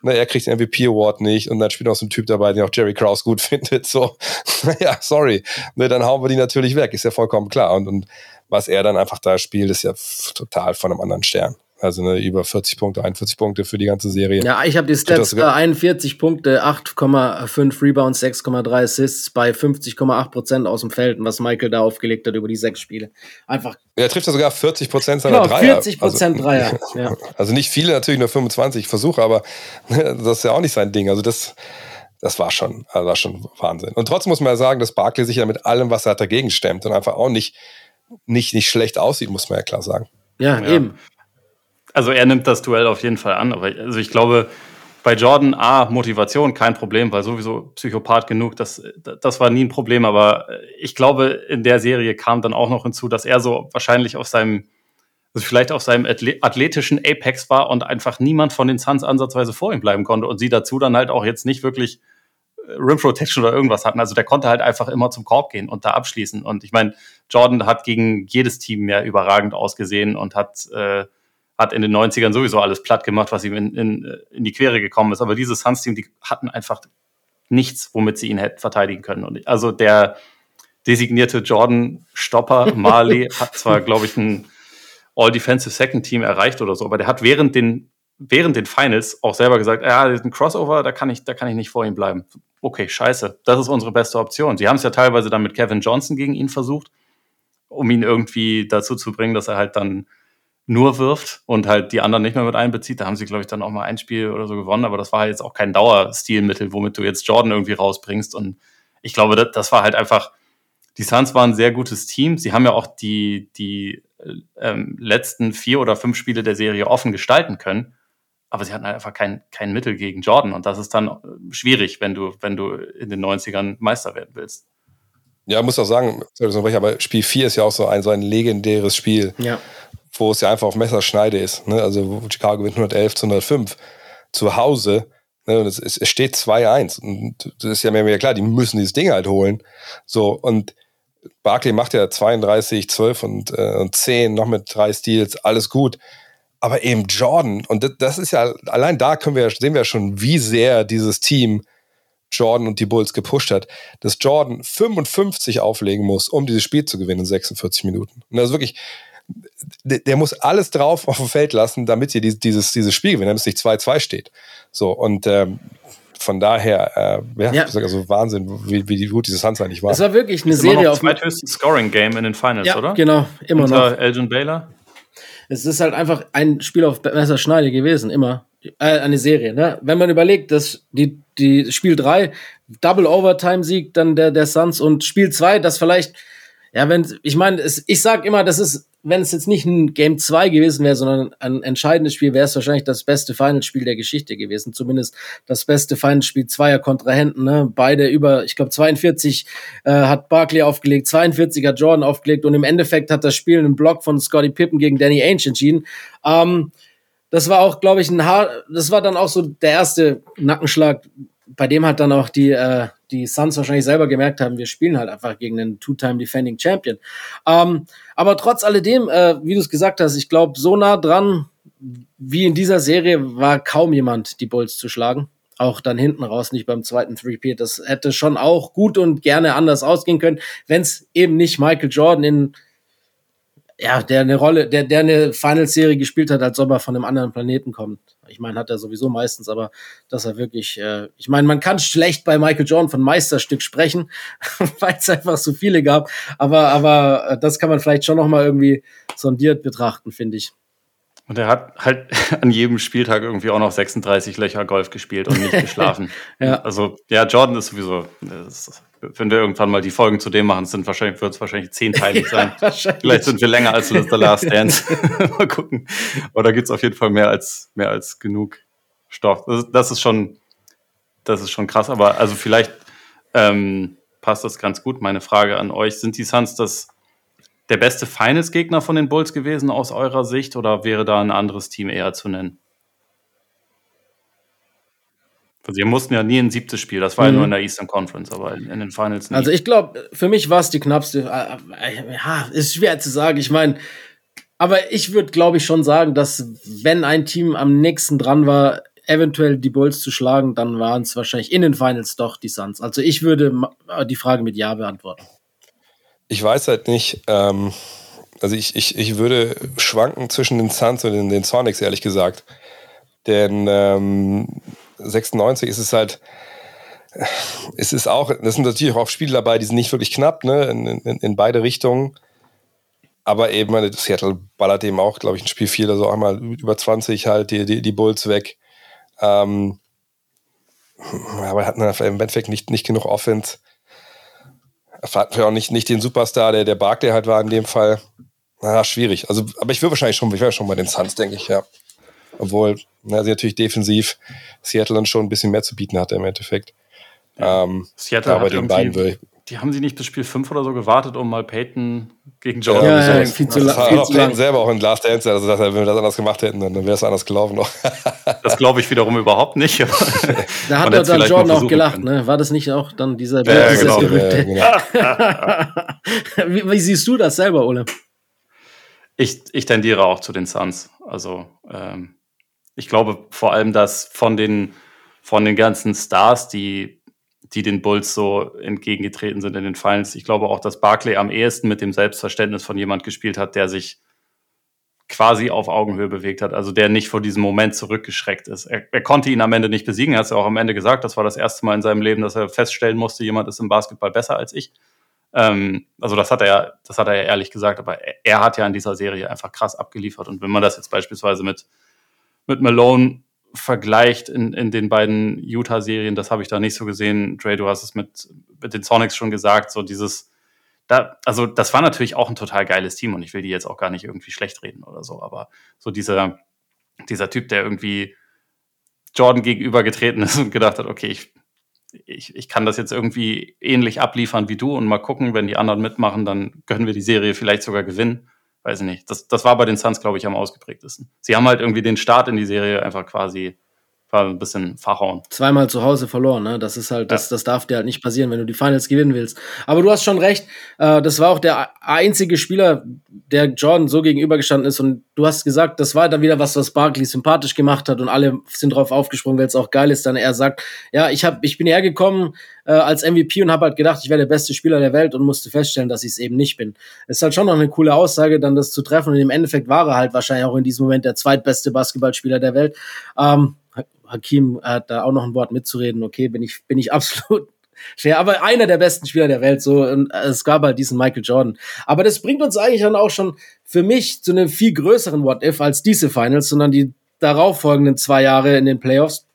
S6: ne, er kriegt den MVP Award nicht und dann spielt noch so ein Typ dabei, den auch Jerry Krause gut findet. So, naja, sorry. Ne, dann hauen wir die natürlich weg, ist ja vollkommen klar. Und, und was er dann einfach da spielt, ist ja total von einem anderen Stern. Also ne, über 40 Punkte, 41 Punkte für die ganze Serie.
S2: Ja, ich habe die Stats äh, 41 Punkte, 8,5 Rebounds, 6,3 Assists bei 50,8 Prozent aus dem Feld, was Michael da aufgelegt hat über die sechs Spiele. Einfach.
S6: Er trifft ja sogar 40 Prozent seiner genau, Dreier.
S2: 40 Prozent also, Dreier. Ja.
S6: Also nicht viele, natürlich nur 25 Versuche, aber das ist ja auch nicht sein Ding. Also das, das war schon, das war schon Wahnsinn. Und trotzdem muss man ja sagen, dass Barkley sich ja mit allem, was er hat, dagegen stemmt und einfach auch nicht, nicht, nicht schlecht aussieht, muss man ja klar sagen.
S2: Ja, ja. eben
S5: also er nimmt das Duell auf jeden Fall an, aber also ich glaube, bei Jordan, A, Motivation, kein Problem, weil sowieso Psychopath genug, das, das war nie ein Problem, aber ich glaube, in der Serie kam dann auch noch hinzu, dass er so wahrscheinlich auf seinem also vielleicht auf seinem athletischen Apex war und einfach niemand von den Suns ansatzweise vor ihm bleiben konnte und sie dazu dann halt auch jetzt nicht wirklich äh, Rim Protection oder irgendwas hatten. Also der konnte halt einfach immer zum Korb gehen und da abschließen. Und ich meine, Jordan hat gegen jedes Team ja überragend ausgesehen und hat, äh, hat in den 90ern sowieso alles platt gemacht, was ihm in, in, in die Quere gekommen ist. Aber dieses Suns-Team, die hatten einfach nichts, womit sie ihn hätten verteidigen können. Und also der designierte Jordan-Stopper, Marley, hat zwar, glaube ich, ein All-Defensive Second Team erreicht oder so, aber der hat während den, während den Finals auch selber gesagt, ja, ein Crossover, da kann ich, da kann ich nicht vor ihm bleiben. Okay, scheiße. Das ist unsere beste Option. Sie haben es ja teilweise dann mit Kevin Johnson gegen ihn versucht, um ihn irgendwie dazu zu bringen, dass er halt dann nur wirft und halt die anderen nicht mehr mit einbezieht. Da haben sie, glaube ich, dann auch mal ein Spiel oder so gewonnen, aber das war halt jetzt auch kein Dauerstilmittel, womit du jetzt Jordan irgendwie rausbringst. Und ich glaube, das, das war halt einfach, die Suns waren ein sehr gutes Team. Sie haben ja auch die, die ähm, letzten vier oder fünf Spiele der Serie offen gestalten können. Aber sie hatten halt einfach kein, kein Mittel gegen Jordan. Und das ist dann schwierig, wenn du, wenn du in den 90ern Meister werden willst.
S6: Ja, muss auch sagen, aber Spiel 4 ist ja auch so ein, so ein legendäres Spiel,
S2: ja.
S6: Wo es ja einfach auf Messerschneide ist. Ne? Also Chicago gewinnt 111 zu 105 zu Hause. Ne? Und es, es steht 2-1. Und das ist ja mehr, mehr klar, die müssen dieses Ding halt holen. So, und Barkley macht ja 32, 12 und, äh, und 10, noch mit drei Steals, alles gut. Aber eben Jordan, und das, das ist ja, allein da können wir, sehen wir schon, wie sehr dieses Team Jordan und die Bulls gepusht hat, dass Jordan 55 auflegen muss, um dieses Spiel zu gewinnen in 46 Minuten. Und das ist wirklich, der, der muss alles drauf auf dem Feld lassen, damit sie dieses, dieses Spiel gewinnen, damit es nicht 2-2 steht. So, und ähm, von daher, äh, ja, ja. also Wahnsinn, wie, wie gut diese Suns eigentlich war.
S2: Es war wirklich eine
S5: das
S2: Serie
S5: immer auf dem zweithöchsten Scoring-Game in den Finals,
S2: ja,
S5: oder?
S2: genau, immer
S5: Unter
S2: noch.
S5: Elgin Baylor.
S2: Es ist halt einfach ein Spiel auf Messerschneide gewesen, immer. Äh, eine Serie, ne? Wenn man überlegt, dass die, die Spiel 3 Double Overtime Sieg dann der, der Suns und Spiel 2, das vielleicht, ja, wenn, ich meine, ich sag immer, das ist wenn es jetzt nicht ein Game 2 gewesen wäre, sondern ein entscheidendes Spiel, wäre es wahrscheinlich das beste Finalspiel der Geschichte gewesen. Zumindest das beste Finalspiel zweier Kontrahenten. Ne? Beide über, ich glaube, 42 äh, hat Barkley aufgelegt, 42 hat Jordan aufgelegt und im Endeffekt hat das Spiel einen Block von Scotty Pippen gegen Danny Ainge entschieden. Ähm, das war auch, glaube ich, ein Haar, das war dann auch so der erste Nackenschlag, bei dem hat dann auch die, äh, die Suns wahrscheinlich selber gemerkt haben, wir spielen halt einfach gegen einen Two-Time Defending Champion. Ähm, aber trotz alledem, äh, wie du es gesagt hast, ich glaube, so nah dran wie in dieser Serie war kaum jemand, die Bulls zu schlagen. Auch dann hinten raus, nicht beim zweiten Three-Peat. Das hätte schon auch gut und gerne anders ausgehen können, wenn es eben nicht Michael Jordan in ja, der eine Rolle, der, der eine Final-Serie gespielt hat, als ob er von einem anderen Planeten kommt. Ich meine, hat er sowieso meistens, aber dass er wirklich, äh, ich meine, man kann schlecht bei Michael Jordan von Meisterstück sprechen, weil es einfach so viele gab. Aber, aber äh, das kann man vielleicht schon noch mal irgendwie sondiert betrachten, finde ich.
S5: Und er hat halt an jedem Spieltag irgendwie auch noch 36 Löcher Golf gespielt und nicht geschlafen.
S2: ja.
S5: Also, ja, Jordan ist sowieso, ist, wenn wir irgendwann mal die Folgen zu dem machen, sind wahrscheinlich, wird es wahrscheinlich zehnteilig sein.
S2: Ja,
S5: Vielleicht sind wir länger als The Last Dance. mal gucken. Oder gibt es auf jeden Fall mehr als, mehr als genug Stoff. Das, das, ist schon, das ist schon krass. Aber also vielleicht ähm, passt das ganz gut. Meine Frage an euch, sind die Suns das der beste Finals-Gegner von den Bulls gewesen aus eurer Sicht oder wäre da ein anderes Team eher zu nennen? Also, ihr mussten ja nie ein siebtes Spiel, das war mhm. ja nur in der Eastern Conference, aber in, in den Finals
S2: nicht. Also, ich glaube, für mich war es die knappste. Äh, äh, ja, ist schwer zu sagen. Ich meine, aber ich würde, glaube ich, schon sagen, dass wenn ein Team am nächsten dran war, eventuell die Bulls zu schlagen, dann waren es wahrscheinlich in den Finals doch die Suns. Also, ich würde die Frage mit Ja beantworten.
S6: Ich weiß halt nicht, ähm, also ich, ich, ich würde schwanken zwischen den Suns und den, den Sonics, ehrlich gesagt. Denn ähm, 96 ist es halt, es ist auch, das sind natürlich auch Spiele dabei, die sind nicht wirklich knapp, ne, in, in, in beide Richtungen. Aber eben, Seattle ballert eben auch, glaube ich, ein Spiel 4 oder so einmal über 20 halt die, die, die Bulls weg. Ähm, aber er hat im Endeffekt nicht, nicht genug Offense hatten wir auch nicht, nicht den Superstar, der der Barkley halt war in dem Fall. Na, schwierig. Also, aber ich will wahrscheinlich schon, ich wäre schon bei den Suns, denke ich, ja. Obwohl, na, sie natürlich defensiv Seattle dann schon ein bisschen mehr zu bieten hatte im Endeffekt. Ja. Ähm,
S5: Seattle
S6: aber den beiden würde ich,
S5: die haben sie nicht bis Spiel 5 oder so gewartet, um mal Peyton gegen Jordan
S6: Ja,
S5: zu
S6: ja,
S5: setzen?
S6: viel zu lang. Das hat auch Peyton selber auch in Last Dance, also dass er, wenn wir das anders gemacht hätten, dann wäre es anders gelaufen noch.
S5: Das glaube ich wiederum überhaupt nicht.
S2: Da hat er
S5: es
S2: dann Jordan auch gelacht, ne? War das nicht auch dann dieser
S5: Ja,
S2: dieses
S5: genau.
S6: Ja,
S2: wie, wie siehst du das selber, Ole?
S5: Ich, ich tendiere auch zu den Suns. Also ähm, ich glaube vor allem, dass von den, von den ganzen Stars, die, die den Bulls so entgegengetreten sind in den Finals, ich glaube auch, dass Barclay am ehesten mit dem Selbstverständnis von jemand gespielt hat, der sich quasi auf Augenhöhe bewegt hat, also der nicht vor diesem Moment zurückgeschreckt ist. Er, er konnte ihn am Ende nicht besiegen, er hat es ja auch am Ende gesagt, das war das erste Mal in seinem Leben, dass er feststellen musste, jemand ist im Basketball besser als ich. Ähm, also das hat er ja, das hat er ja ehrlich gesagt, aber er, er hat ja in dieser Serie einfach krass abgeliefert. Und wenn man das jetzt beispielsweise mit, mit Malone vergleicht in, in den beiden Utah-Serien, das habe ich da nicht so gesehen. Dre, du hast es mit, mit den Sonics schon gesagt, so dieses, da, also das war natürlich auch ein total geiles Team und ich will die jetzt auch gar nicht irgendwie schlecht reden oder so, aber so dieser, dieser Typ, der irgendwie Jordan gegenübergetreten ist und gedacht hat, okay, ich, ich, ich kann das jetzt irgendwie ähnlich abliefern wie du und mal gucken, wenn die anderen mitmachen, dann können wir die Serie vielleicht sogar gewinnen. Weiß ich nicht. Das, das war bei den Suns, glaube ich, am ausgeprägtesten. Sie haben halt irgendwie den Start in die Serie einfach quasi war ein bisschen verhauen.
S2: Zweimal zu Hause verloren, ne? Das ist halt, das, das darf dir halt nicht passieren, wenn du die Finals gewinnen willst. Aber du hast schon recht, äh, das war auch der einzige Spieler, der Jordan so gegenübergestanden ist. Und du hast gesagt, das war dann wieder was, was Barkley sympathisch gemacht hat und alle sind drauf aufgesprungen, weil es auch geil ist. Dann er sagt, ja, ich hab, ich bin hergekommen äh, als MVP und habe halt gedacht, ich wäre der beste Spieler der Welt und musste feststellen, dass ich es eben nicht bin. ist halt schon noch eine coole Aussage, dann das zu treffen. Und im Endeffekt war er halt wahrscheinlich auch in diesem Moment der zweitbeste Basketballspieler der Welt. Ähm, Hakim hat da auch noch ein Wort mitzureden. Okay, bin ich, bin ich absolut fair. Aber einer der besten Spieler der Welt, so. Und es gab halt diesen Michael Jordan. Aber das bringt uns eigentlich dann auch schon für mich zu einem viel größeren What-If als diese Finals, sondern die darauffolgenden zwei Jahre in den Playoffs.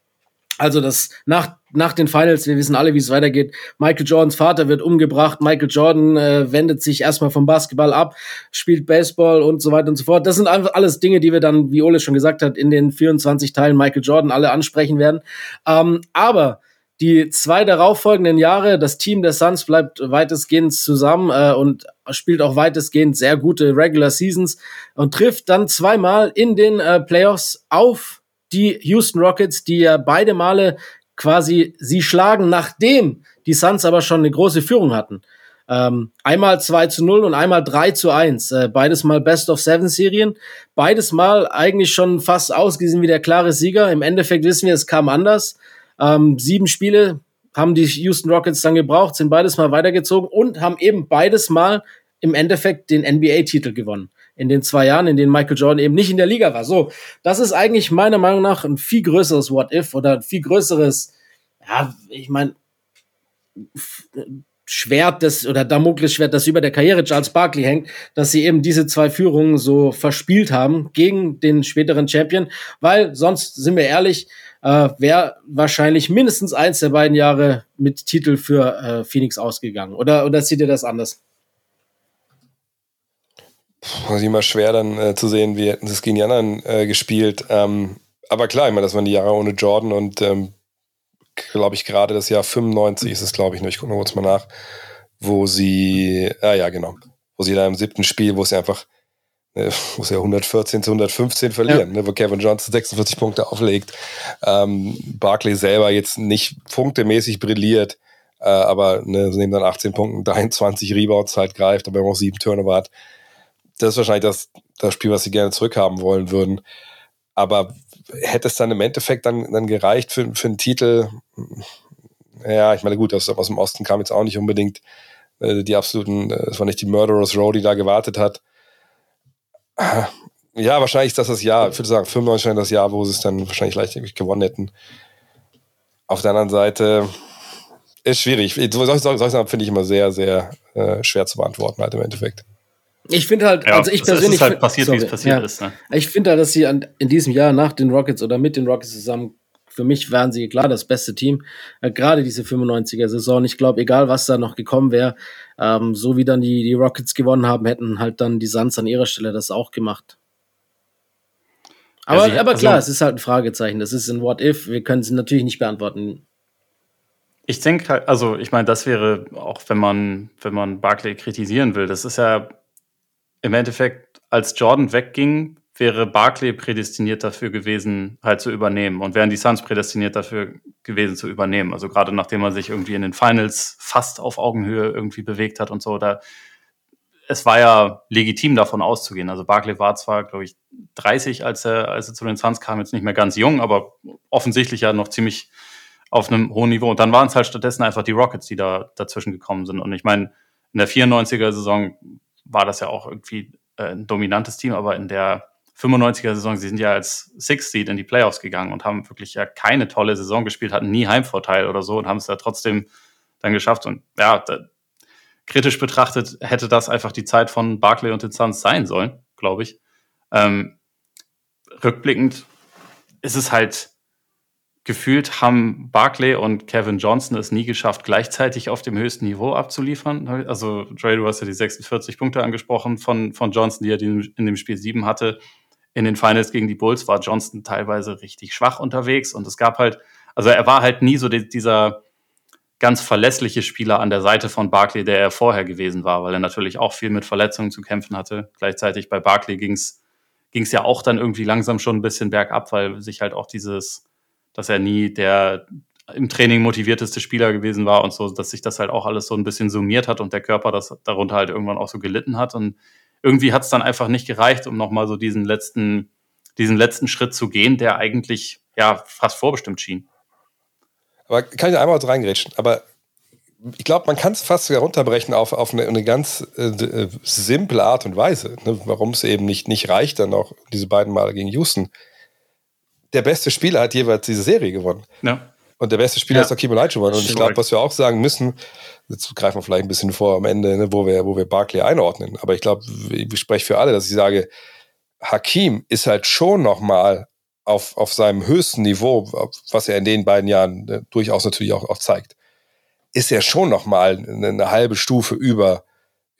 S2: Also das nach nach den Finals, wir wissen alle, wie es weitergeht. Michael Jordans Vater wird umgebracht. Michael Jordan äh, wendet sich erstmal vom Basketball ab, spielt Baseball und so weiter und so fort. Das sind einfach alles Dinge, die wir dann, wie Ole schon gesagt hat, in den 24 Teilen Michael Jordan alle ansprechen werden. Ähm, aber die zwei darauffolgenden Jahre, das Team der Suns bleibt weitestgehend zusammen äh, und spielt auch weitestgehend sehr gute Regular Seasons und trifft dann zweimal in den äh, Playoffs auf die Houston Rockets, die ja beide Male quasi sie schlagen, nachdem die Suns aber schon eine große Führung hatten. Ähm, einmal 2 zu 0 und einmal 3 zu 1. Äh, beides mal Best of Seven Serien. Beides mal eigentlich schon fast ausgesehen wie der klare Sieger. Im Endeffekt wissen wir, es kam anders. Ähm, sieben Spiele haben die Houston Rockets dann gebraucht, sind beides mal weitergezogen und haben eben beides mal im Endeffekt den NBA-Titel gewonnen. In den zwei Jahren, in denen Michael Jordan eben nicht in der Liga war. So, das ist eigentlich meiner Meinung nach ein viel größeres What-If oder ein viel größeres, ja, ich meine, Schwert des oder Damoklesschwert, das über der Karriere Charles Barkley hängt, dass sie eben diese zwei Führungen so verspielt haben gegen den späteren Champion, weil sonst sind wir ehrlich, äh, wäre wahrscheinlich mindestens eins der beiden Jahre mit Titel für äh, Phoenix ausgegangen. Oder oder seht ihr das anders?
S6: Puh, ist immer schwer dann äh, zu sehen, wie hätten sie es gegen die anderen äh, gespielt. Ähm, aber klar, ich meine, das waren die Jahre ohne Jordan und ähm, glaube ich, gerade das Jahr 95 ist es, glaube ich, nur, ich gucke mal kurz mal nach, wo sie, ah ja, genau, wo sie da im siebten Spiel, wo sie einfach, äh, wo sie ja 114 zu 115 verlieren, ja. ne, wo Kevin Johnson 46 Punkte auflegt, ähm, Barkley selber jetzt nicht punktemäßig brilliert, äh, aber ne, neben dann 18 Punkten 23 Rebounds halt greift, aber auch sieben Turnover hat. Das ist wahrscheinlich das, das Spiel, was sie gerne zurückhaben wollen würden. Aber hätte es dann im Endeffekt dann, dann gereicht für, für einen Titel? Ja, ich meine, gut, aus, aus dem Osten kam jetzt auch nicht unbedingt äh, die absoluten, äh, es war nicht die Murderous Row, die da gewartet hat. Ja, wahrscheinlich ist das das Jahr, ich würde sagen, 95 das Jahr, wo sie es dann wahrscheinlich leicht gewonnen hätten. Auf der anderen Seite ist schwierig. Solche Sachen finde ich immer sehr, sehr äh, schwer zu beantworten, halt im Endeffekt.
S2: Ich finde halt,
S5: Ja,
S2: also ich
S5: es
S2: persönlich.
S5: ist halt
S2: find-
S5: passiert, wie es passiert ist, ne?
S2: Ich finde halt, dass sie an, in diesem Jahr nach den Rockets oder mit den Rockets zusammen, für mich waren sie klar das beste Team. Äh, Gerade diese 95er-Saison. Ich glaube, egal was da noch gekommen wäre, ähm, so wie dann die, die Rockets gewonnen haben, hätten halt dann die Suns an ihrer Stelle das auch gemacht. Aber,
S5: sie-
S2: aber klar,
S5: also-
S2: es ist halt ein Fragezeichen. Das ist ein What If. Wir können es natürlich nicht beantworten.
S5: Ich denke halt, also ich meine, das wäre auch, wenn man, wenn man Barclay kritisieren will, das ist ja im Endeffekt, als Jordan wegging, wäre Barclay prädestiniert dafür gewesen, halt zu übernehmen und wären die Suns prädestiniert dafür gewesen zu übernehmen. Also gerade nachdem er sich irgendwie in den Finals fast auf Augenhöhe irgendwie bewegt hat und so, da es war ja legitim davon auszugehen. Also Barclay war zwar, glaube ich, 30, als er, als er zu den Suns kam, jetzt nicht mehr ganz jung, aber offensichtlich ja noch ziemlich auf einem hohen Niveau. Und dann waren es halt stattdessen einfach die Rockets, die da dazwischen gekommen sind. Und ich meine, in der 94er-Saison war das ja auch irgendwie äh, ein dominantes Team, aber in der 95er-Saison, sie sind ja als Six Seed in die Playoffs gegangen und haben wirklich ja keine tolle Saison gespielt, hatten nie Heimvorteil oder so und haben es ja trotzdem dann geschafft. Und ja, da, kritisch betrachtet hätte das einfach die Zeit von Barclay und den Suns sein sollen, glaube ich. Ähm, rückblickend ist es halt gefühlt haben Barclay und Kevin Johnson es nie geschafft, gleichzeitig auf dem höchsten Niveau abzuliefern. Also, Dre, du hast ja die 46 Punkte angesprochen von, von Johnson, die er in dem Spiel 7 hatte. In den Finals gegen die Bulls war Johnson teilweise richtig schwach unterwegs und es gab halt, also er war halt nie so die, dieser ganz verlässliche Spieler an der Seite von Barclay, der er vorher gewesen war, weil er natürlich auch viel mit Verletzungen zu kämpfen hatte. Gleichzeitig bei Barclay ging es ja auch dann irgendwie langsam schon ein bisschen bergab, weil sich halt auch dieses dass er nie der im Training motivierteste Spieler gewesen war und so, dass sich das halt auch alles so ein bisschen summiert hat und der Körper das darunter halt irgendwann auch so gelitten hat. Und irgendwie hat es dann einfach nicht gereicht, um nochmal so diesen letzten, diesen letzten Schritt zu gehen, der eigentlich ja fast vorbestimmt schien.
S6: Aber kann ich einmal was reingrätschen? Aber ich glaube, man kann es fast sogar runterbrechen auf, auf eine, eine ganz äh, äh, simple Art und Weise, ne? warum es eben nicht, nicht reicht, dann auch diese beiden Male gegen Houston der beste Spieler hat jeweils diese Serie gewonnen. Ja. Und der beste Spieler ja. ist Hakim Olajuwon. Und ich glaube, was wir auch sagen müssen, jetzt greifen wir vielleicht ein bisschen vor am Ende, ne, wo wir, wo wir Barkley einordnen. Aber ich glaube, ich spreche für alle, dass ich sage, Hakim ist halt schon nochmal auf, auf seinem höchsten Niveau, was er in den beiden Jahren äh, durchaus natürlich auch, auch zeigt, ist er schon nochmal eine, eine halbe Stufe über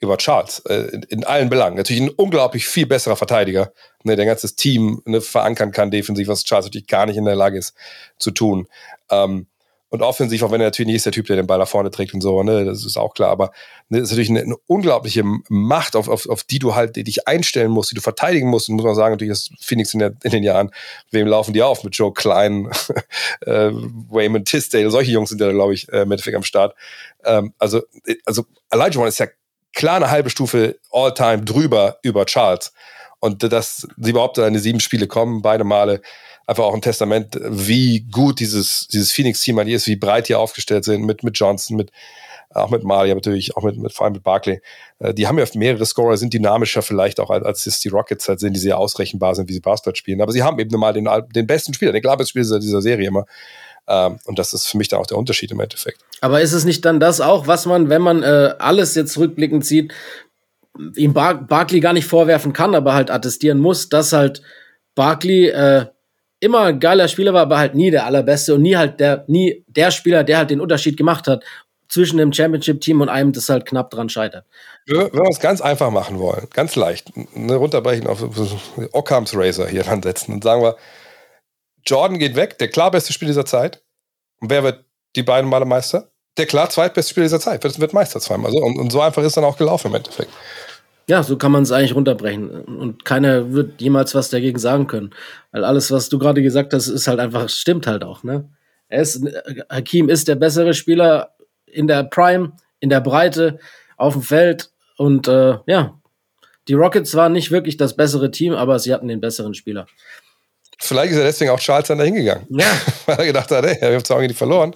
S6: über Charles äh, in, in, allen Belangen. Natürlich ein unglaublich viel besserer Verteidiger, ne, der ein ganzes Team ne, verankern kann defensiv, was Charles natürlich gar nicht in der Lage ist zu tun. Ähm, und offensiv, auch wenn er natürlich nicht ist der Typ, der den Ball nach vorne trägt und so, ne, das ist auch klar, aber ne, das ist natürlich eine, eine unglaubliche Macht, auf, auf, auf die du halt die dich einstellen musst, die du verteidigen musst. Und muss man sagen, natürlich ist Phoenix in, der, in den Jahren, wem laufen die auf? Mit Joe Klein, äh, Wayman Tisdale, solche Jungs sind ja, glaube ich, äh, mit am Start. Ähm, also, also Elijah One ist ja klar eine halbe Stufe All-Time drüber über Charles. Und dass sie überhaupt in die sieben Spiele kommen, beide Male, einfach auch ein Testament, wie gut dieses, dieses Phoenix-Team an ist, wie breit die aufgestellt sind mit, mit Johnson, mit, auch mit Malia natürlich, auch mit, mit, vor allem mit Barkley. Äh, die haben ja mehrere Scorer, sind dynamischer vielleicht auch als, als die Rockets halt sind, die sehr ausrechenbar sind, wie sie Basketball spielen. Aber sie haben eben mal den, den besten Spieler, den klarbesten Spieler dieser Serie immer. Ähm, und das ist für mich dann auch der Unterschied im Endeffekt.
S2: Aber ist es nicht dann das auch, was man, wenn man äh, alles jetzt rückblickend sieht, ihm Bar Barkley gar nicht vorwerfen kann, aber halt attestieren muss, dass halt Barkley äh, immer ein geiler Spieler war, aber halt nie der allerbeste und nie halt der, nie der Spieler, der halt den Unterschied gemacht hat zwischen dem Championship-Team und einem, das halt knapp dran scheitert.
S6: Wenn wir es ganz einfach machen wollen, ganz leicht, ne, runterbrechen auf Ockhams Razor hier ansetzen und sagen wir, Jordan geht weg, der klar beste Spieler dieser Zeit. Und wer wird die beiden Male Meister? Der klar zweitbeste Spieler dieser Zeit. Wird, wird Meister zweimal. So. Und, und so einfach ist dann auch gelaufen im Endeffekt.
S2: Ja, so kann man es eigentlich runterbrechen. Und keiner wird jemals was dagegen sagen können. Weil alles, was du gerade gesagt hast, ist halt einfach, stimmt halt auch, ne? Er ist, Hakim ist der bessere Spieler in der Prime, in der Breite, auf dem Feld. Und äh, ja, die Rockets waren nicht wirklich das bessere Team, aber sie hatten den besseren Spieler.
S6: Vielleicht ist er deswegen auch Charles dann da hingegangen. Ja. Weil er gedacht hat, ey, wir haben zwar irgendwie verloren.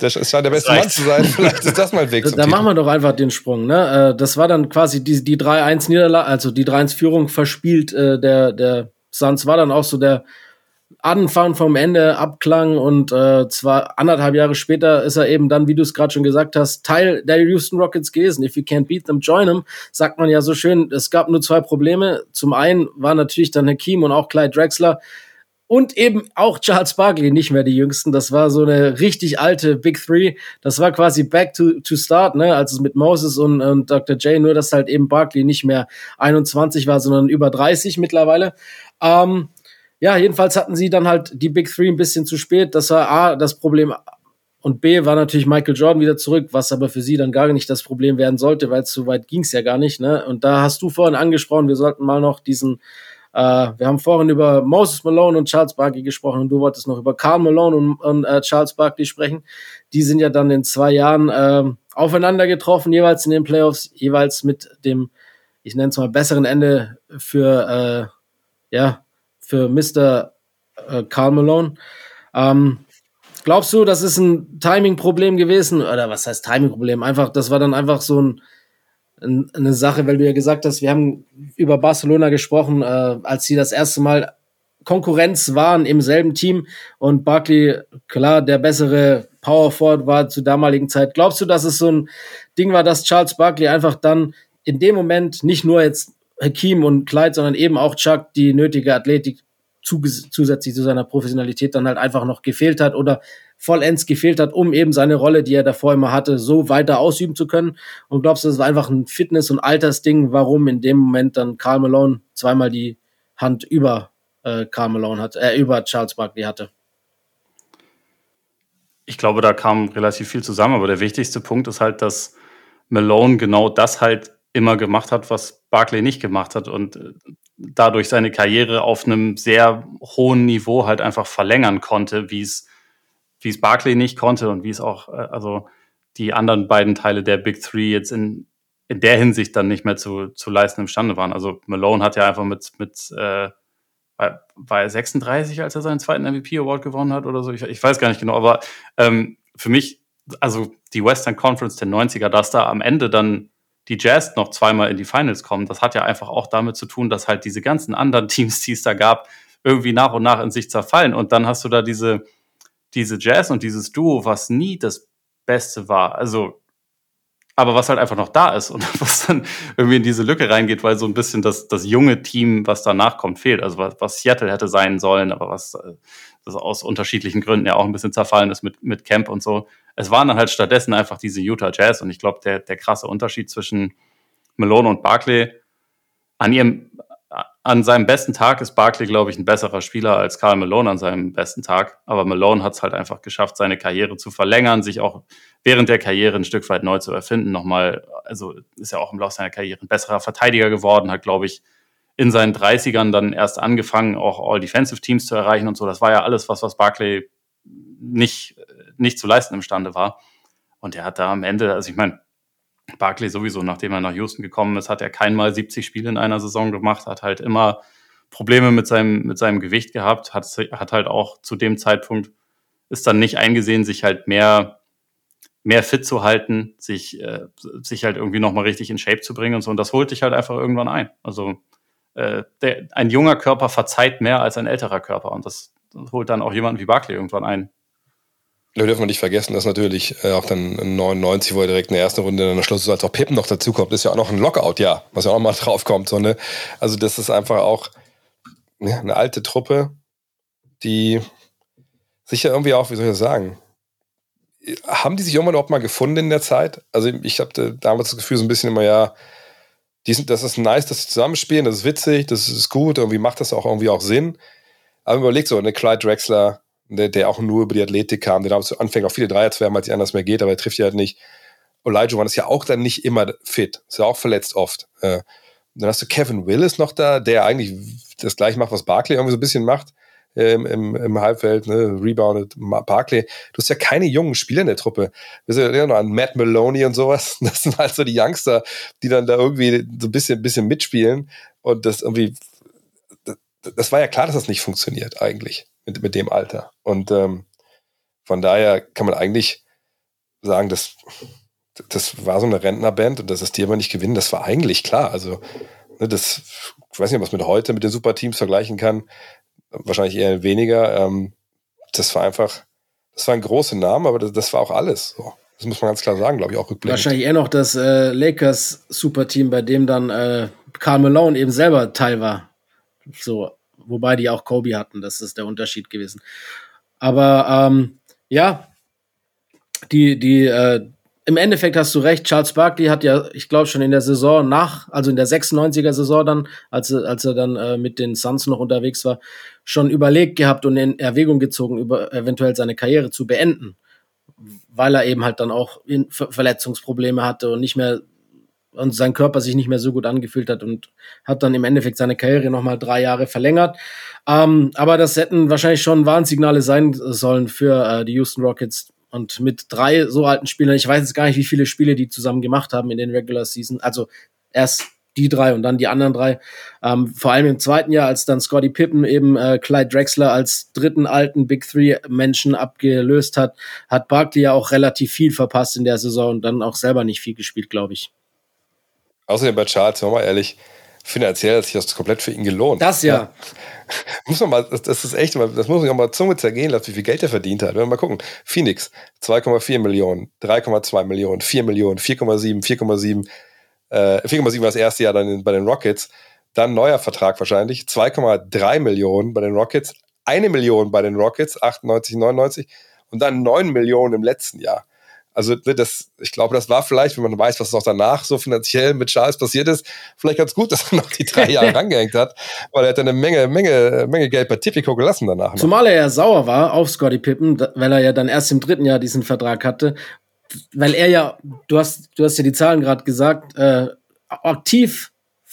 S6: Der scheint der beste Mann zu sein. Vielleicht ist das mal ein Weg
S2: zum Da machen wir doch einfach den Sprung. Ne? Äh, das war dann quasi die, die 3-1-Niederlage, also die 3-1-Führung verspielt. Äh, der, der Suns war dann auch so der Anfang vom Ende, Abklang und äh, zwar anderthalb Jahre später ist er eben dann, wie du es gerade schon gesagt hast, Teil der Houston Rockets gewesen. If you can't beat them, join them, sagt man ja so schön. Es gab nur zwei Probleme. Zum einen war natürlich dann Hakim und auch Clyde Drexler und eben auch Charles Barkley, nicht mehr die Jüngsten. Das war so eine richtig alte Big Three. Das war quasi back to, to start, ne, als es mit Moses und, und Dr. J, nur dass halt eben Barkley nicht mehr 21 war, sondern über 30 mittlerweile. Ähm, ja, jedenfalls hatten sie dann halt die Big Three ein bisschen zu spät. Das war A, das Problem und B war natürlich Michael Jordan wieder zurück, was aber für sie dann gar nicht das Problem werden sollte, weil so weit ging es ja gar nicht. Ne? Und da hast du vorhin angesprochen, wir sollten mal noch diesen, äh, wir haben vorhin über Moses Malone und Charles Barkley gesprochen und du wolltest noch über Carl Malone und, und äh, Charles Barkley sprechen. Die sind ja dann in zwei Jahren äh, aufeinander getroffen, jeweils in den Playoffs, jeweils mit dem, ich nenne es mal, besseren Ende für, äh, ja, für Mr. Äh, Carl Malone. Ähm, Glaubst du, das ist ein Timing-Problem gewesen? Oder was heißt Timing-Problem? Einfach, das war dann einfach so ein, eine Sache, weil du ja gesagt hast, wir haben über Barcelona gesprochen, äh, als sie das erste Mal Konkurrenz waren im selben Team und Barkley, klar, der bessere Power Forward war zur damaligen Zeit. Glaubst du, dass es so ein Ding war, dass Charles Barkley einfach dann in dem Moment nicht nur jetzt Hakim und Clyde, sondern eben auch Chuck die nötige Athletik zusätzlich zu seiner Professionalität dann halt einfach noch gefehlt hat oder vollends gefehlt hat, um eben seine Rolle, die er davor immer hatte, so weiter ausüben zu können. Und glaubst du, das war einfach ein Fitness- und Altersding, warum in dem Moment dann Karl Malone zweimal die Hand über äh, Karl Malone hat, äh, über Charles Barkley hatte?
S5: Ich glaube, da kam relativ viel zusammen, aber der wichtigste Punkt ist halt, dass Malone genau das halt immer gemacht hat, was Barkley nicht gemacht hat. Und äh, dadurch seine Karriere auf einem sehr hohen Niveau halt einfach verlängern konnte, wie es wie es Barclay nicht konnte und wie es auch äh, also die anderen beiden Teile der Big Three jetzt in in der Hinsicht dann nicht mehr zu, zu leisten imstande waren. Also Malone hat ja einfach mit mit äh, war, er 36, als er seinen zweiten MVP Award gewonnen hat oder so. Ich, ich weiß gar nicht genau, aber ähm, für mich also die Western Conference der 90er, dass da am Ende dann die Jazz noch zweimal in die Finals kommen, das hat ja einfach auch damit zu tun, dass halt diese ganzen anderen Teams, die es da gab, irgendwie nach und nach in sich zerfallen. Und dann hast du da diese, diese Jazz und dieses Duo, was nie das Beste war. Also, aber was halt einfach noch da ist und was dann irgendwie in diese Lücke reingeht, weil so ein bisschen das, das junge Team, was danach kommt, fehlt. Also was, was Seattle hätte sein sollen, aber was äh, das aus unterschiedlichen Gründen ja auch ein bisschen zerfallen ist mit, mit Camp und so es waren dann halt stattdessen einfach diese Utah Jazz. Und ich glaube, der, der krasse Unterschied zwischen Malone und Barkley an ihrem, an seinem besten Tag ist Barkley, glaube ich, ein besserer Spieler als Karl Malone an seinem besten Tag. Aber Malone hat es halt einfach geschafft, seine Karriere zu verlängern, sich auch während der Karriere ein Stück weit neu zu erfinden. Nochmal, also ist ja auch im Laufe seiner Karriere ein besserer Verteidiger geworden, hat, glaube ich, in seinen 30ern dann erst angefangen, auch All-Defensive-Teams zu erreichen und so. Das war ja alles was, was Barkley nicht nicht zu leisten imstande war. Und er hat da am Ende, also ich meine, Barkley sowieso, nachdem er nach Houston gekommen ist, hat er keinmal 70 Spiele in einer Saison gemacht, hat halt immer Probleme mit seinem, mit seinem Gewicht gehabt, hat, hat halt auch zu dem Zeitpunkt ist dann nicht eingesehen, sich halt mehr, mehr fit zu halten, sich, äh, sich halt irgendwie nochmal richtig in Shape zu bringen und so. Und das holt dich halt einfach irgendwann ein. Also äh, der, ein junger Körper verzeiht mehr als ein älterer Körper. Und das, das holt dann auch jemanden wie Barkley irgendwann ein.
S6: Da dürfen wir nicht vergessen, dass natürlich äh, auch dann 99, wo er direkt in der ersten Runde in der Schluss als auch Pippen noch dazukommt, ist ja auch noch ein Lockout, ja, was ja auch mal draufkommt. So, ne? Also das ist einfach auch ja, eine alte Truppe, die sicher irgendwie auch, wie soll ich das sagen, haben die sich irgendwann überhaupt mal gefunden in der Zeit? Also ich hatte damals das Gefühl so ein bisschen immer, ja, die sind, das ist nice, dass sie zusammenspielen, das ist witzig, das ist gut, irgendwie macht das auch irgendwie auch Sinn. Aber überlegt so, eine Clyde Drexler, der, der auch nur über die Athletik kam, der damals zu Anfang auch viele Dreier zu werfen, weil es anders mehr geht, aber er trifft ja halt nicht. One ist ja auch dann nicht immer fit, ist ja auch verletzt oft. Äh, dann hast du Kevin Willis noch da, der eigentlich das gleiche macht, was Barkley irgendwie so ein bisschen macht im, im, im Halbfeld, ne, rebounded Barkley. Du hast ja keine jungen Spieler in der Truppe. Wir sind ja noch an Matt Maloney und sowas. Das sind halt so die Youngster, die dann da irgendwie so ein bisschen, bisschen mitspielen und das irgendwie, das war ja klar, dass das nicht funktioniert eigentlich mit, mit dem Alter. Und ähm, von daher kann man eigentlich sagen, dass das war so eine Rentnerband und dass die aber nicht gewinnen, das war eigentlich klar. Also, ne, das, ich weiß nicht, was man mit heute mit den Superteams vergleichen kann. Wahrscheinlich eher weniger. Ähm, das war einfach, das war ein großer Name, aber das, das war auch alles. So. Das muss man ganz klar sagen, glaube ich, auch rückblickend.
S2: Wahrscheinlich eher noch das äh, Lakers Superteam, bei dem dann äh, Karl Malone eben selber Teil war. So wobei die auch Kobe hatten, das ist der Unterschied gewesen. Aber ähm, ja, die, die, äh, im Endeffekt hast du recht, Charles Barkley hat ja, ich glaube, schon in der Saison nach, also in der 96er Saison dann, als, als er dann äh, mit den Suns noch unterwegs war, schon überlegt gehabt und in Erwägung gezogen, über eventuell seine Karriere zu beenden. weil er eben halt dann auch Verletzungsprobleme hatte und nicht mehr und sein Körper sich nicht mehr so gut angefühlt hat und hat dann im Endeffekt seine Karriere nochmal drei Jahre verlängert. Ähm, aber das hätten wahrscheinlich schon Warnsignale sein sollen für äh, die Houston Rockets. Und mit drei so alten Spielern, ich weiß jetzt gar nicht, wie viele Spiele die zusammen gemacht haben in den Regular Season. Also erst die drei und dann die anderen drei. Ähm, vor allem im zweiten Jahr, als dann Scotty Pippen eben äh, Clyde Drexler als dritten alten Big Three Menschen abgelöst hat, hat Barkley ja auch relativ viel verpasst in der Saison und dann auch selber nicht viel gespielt, glaube ich.
S6: Außerdem bei Charles, sagen wir mal ehrlich, finanziell hat sich das komplett für ihn gelohnt.
S2: Das ja. ja.
S6: muss man mal, das ist echt, das muss man auch mal Zunge zergehen lassen, wie viel Geld er verdient hat. Wenn wir mal gucken. Phoenix, 2,4 Millionen, 3,2 Millionen, 4 Millionen, 4,7, 4,7, äh, 4,7 war das erste Jahr dann bei den Rockets. Dann neuer Vertrag wahrscheinlich, 2,3 Millionen bei den Rockets, eine Million bei den Rockets, 98, 99 und dann 9 Millionen im letzten Jahr. Also ne, das, ich glaube, das war vielleicht, wenn man weiß, was noch danach so finanziell mit Charles passiert ist, vielleicht ganz gut, dass er noch die drei Jahre rangehängt hat, weil er hat eine Menge, Menge, Menge Geld bei Tipico gelassen danach. Noch.
S2: Zumal er ja sauer war auf Scotty Pippen, weil er ja dann erst im dritten Jahr diesen Vertrag hatte, weil er ja, du hast, du hast ja die Zahlen gerade gesagt, äh, aktiv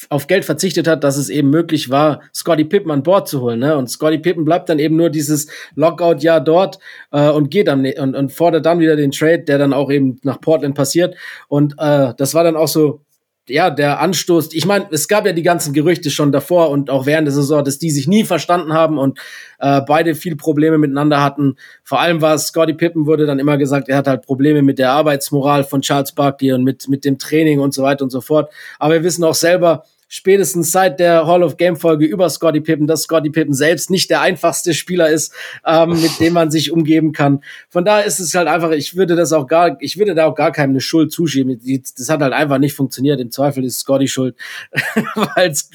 S2: auf Geld verzichtet hat, dass es eben möglich war, Scotty Pippen an Bord zu holen. Ne? Und Scotty Pippen bleibt dann eben nur dieses Lockout-Jahr dort äh, und geht dann und, und fordert dann wieder den Trade, der dann auch eben nach Portland passiert. Und äh, das war dann auch so ja, der Anstoß, ich meine, es gab ja die ganzen Gerüchte schon davor und auch während der Saison, dass die sich nie verstanden haben und äh, beide viel Probleme miteinander hatten. Vor allem war es, Scotty Pippen wurde dann immer gesagt, er hat halt Probleme mit der Arbeitsmoral von Charles Barkley und mit, mit dem Training und so weiter und so fort. Aber wir wissen auch selber, spätestens seit der Hall of Game Folge über Scotty Pippen, dass Scotty Pippen selbst nicht der einfachste Spieler ist, ähm, mit dem man sich umgeben kann. Von daher ist es halt einfach, ich würde das auch gar, ich würde da auch gar keinem eine Schuld zuschieben. Das hat halt einfach nicht funktioniert. Im Zweifel ist Scotty schuld,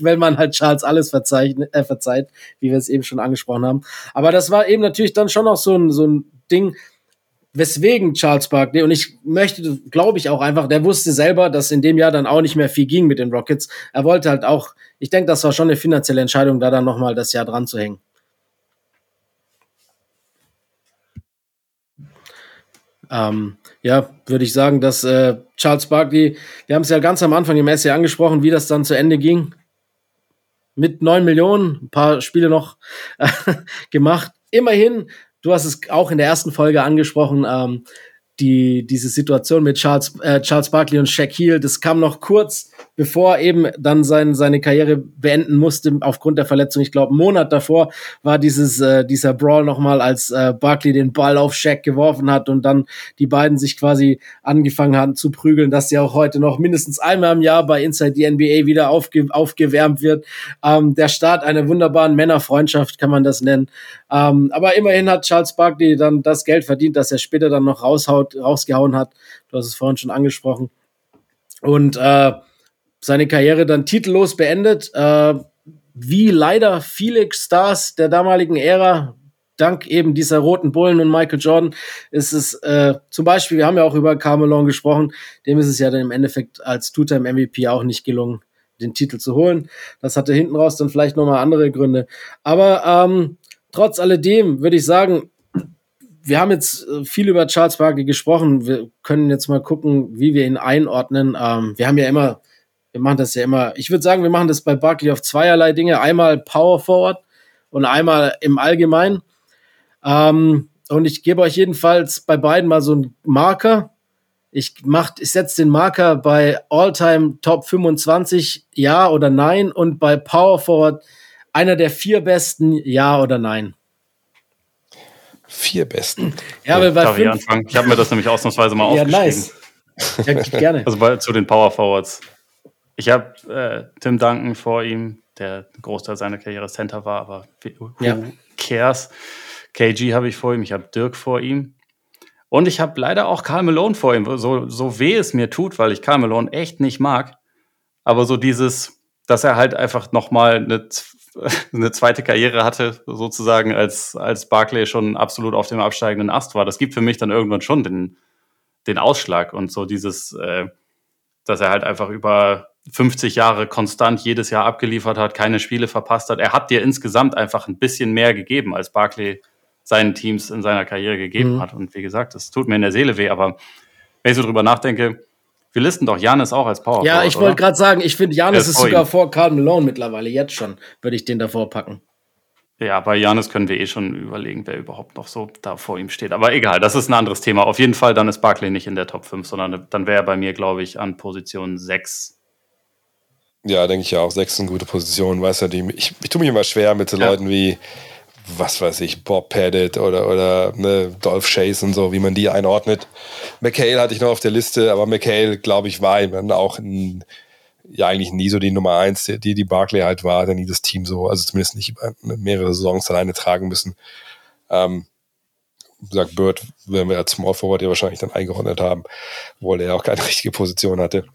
S2: weil man halt Charles alles verzeiht, äh, verzeiht, wie wir es eben schon angesprochen haben. Aber das war eben natürlich dann schon auch so ein, so ein Ding, weswegen Charles Barkley, und ich möchte, glaube ich auch einfach, der wusste selber, dass in dem Jahr dann auch nicht mehr viel ging mit den Rockets. Er wollte halt auch, ich denke, das war schon eine finanzielle Entscheidung, da dann nochmal das Jahr dran zu hängen. Ähm, ja, würde ich sagen, dass äh, Charles Barkley, wir haben es ja ganz am Anfang im Essay angesprochen, wie das dann zu Ende ging. Mit neun Millionen, ein paar Spiele noch äh, gemacht. Immerhin Du hast es auch in der ersten Folge angesprochen, ähm, die, diese Situation mit Charles, äh, Charles Barkley und Shaquille, das kam noch kurz bevor eben dann sein, seine Karriere beenden musste aufgrund der Verletzung. Ich glaube, einen Monat davor war dieses, äh, dieser Brawl nochmal, als äh, Barkley den Ball auf Shaq geworfen hat und dann die beiden sich quasi angefangen hatten zu prügeln, dass sie auch heute noch mindestens einmal im Jahr bei Inside the NBA wieder aufge aufgewärmt wird. Ähm, der Start einer wunderbaren Männerfreundschaft kann man das nennen. Ähm, aber immerhin hat Charles Barkley dann das Geld verdient, das er später dann noch raushaut, rausgehauen hat. Du hast es vorhin schon angesprochen. Und äh, seine Karriere dann titellos beendet. Äh, wie leider viele Stars der damaligen Ära, dank eben dieser roten Bullen und Michael Jordan, ist es äh, zum Beispiel, wir haben ja auch über Carmelon gesprochen, dem ist es ja dann im Endeffekt als Two-Time-MVP auch nicht gelungen, den Titel zu holen. Das hatte hinten raus dann vielleicht nochmal andere Gründe. Aber ähm, trotz alledem würde ich sagen, wir haben jetzt äh, viel über Charles Barkley gesprochen. Wir können jetzt mal gucken, wie wir ihn einordnen. Ähm, wir haben ja immer wir machen das ja immer, ich würde sagen, wir machen das bei Barkley auf zweierlei Dinge. Einmal Power Forward und einmal im Allgemeinen. Ähm, und ich gebe euch jedenfalls bei beiden mal so einen Marker. Ich mach, ich setze den Marker bei All-Time Top 25, ja oder nein, und bei Power Forward einer der vier besten, ja oder nein.
S6: Vier besten.
S5: Ja, weil bei Darf fünf, ich anfangen? Ich habe mir das nämlich ausnahmsweise mal ja, aufgeschrieben. Nice. Ja, gerne. Also bei, zu den Power Forwards. Ich habe äh, Tim Duncan vor ihm, der Großteil seiner Karriere Center war, aber who ja. cares? KG habe ich vor ihm, ich habe Dirk vor ihm. Und ich habe leider auch Karl Malone vor ihm, so, so weh es mir tut, weil ich Karl Malone echt nicht mag. Aber so dieses, dass er halt einfach nochmal eine, eine zweite Karriere hatte, sozusagen, als, als Barclay schon absolut auf dem absteigenden Ast war, das gibt für mich dann irgendwann schon den, den Ausschlag. Und so dieses, äh, dass er halt einfach über 50 Jahre konstant jedes Jahr abgeliefert hat, keine Spiele verpasst hat. Er hat dir insgesamt einfach ein bisschen mehr gegeben, als Barkley seinen Teams in seiner Karriere gegeben mhm. hat. Und wie gesagt, das tut mir in der Seele weh, aber wenn ich so drüber nachdenke, wir listen doch Janis auch als Power.
S2: Ja, ich wollte gerade sagen, ich finde Janis ist sogar ihm. vor Karl Malone mittlerweile, jetzt schon, würde ich den davor packen.
S5: Ja, bei Janis können wir eh schon überlegen, wer überhaupt noch so da vor ihm steht. Aber egal, das ist ein anderes Thema. Auf jeden Fall, dann ist Barkley nicht in der Top 5, sondern dann wäre er bei mir, glaube ich, an Position 6.
S6: Ja, denke ich ja auch. 6 ist eine gute Position. Weißt du, die, ich, ich tue mich immer schwer mit so ja. Leuten wie, was weiß ich, Bob Pettit oder, oder ne, Dolph Chase und so, wie man die einordnet. McHale hatte ich noch auf der Liste, aber McHale, glaube ich, war dann auch ein ja eigentlich nie so die Nummer eins, die die Barclay halt war, der nie das Team so, also zumindest nicht über mehrere Saisons alleine tragen müssen. Ähm, sagt Bird, werden wir als Small Forward ja wahrscheinlich dann eingeordnet haben, obwohl er auch keine richtige Position hatte.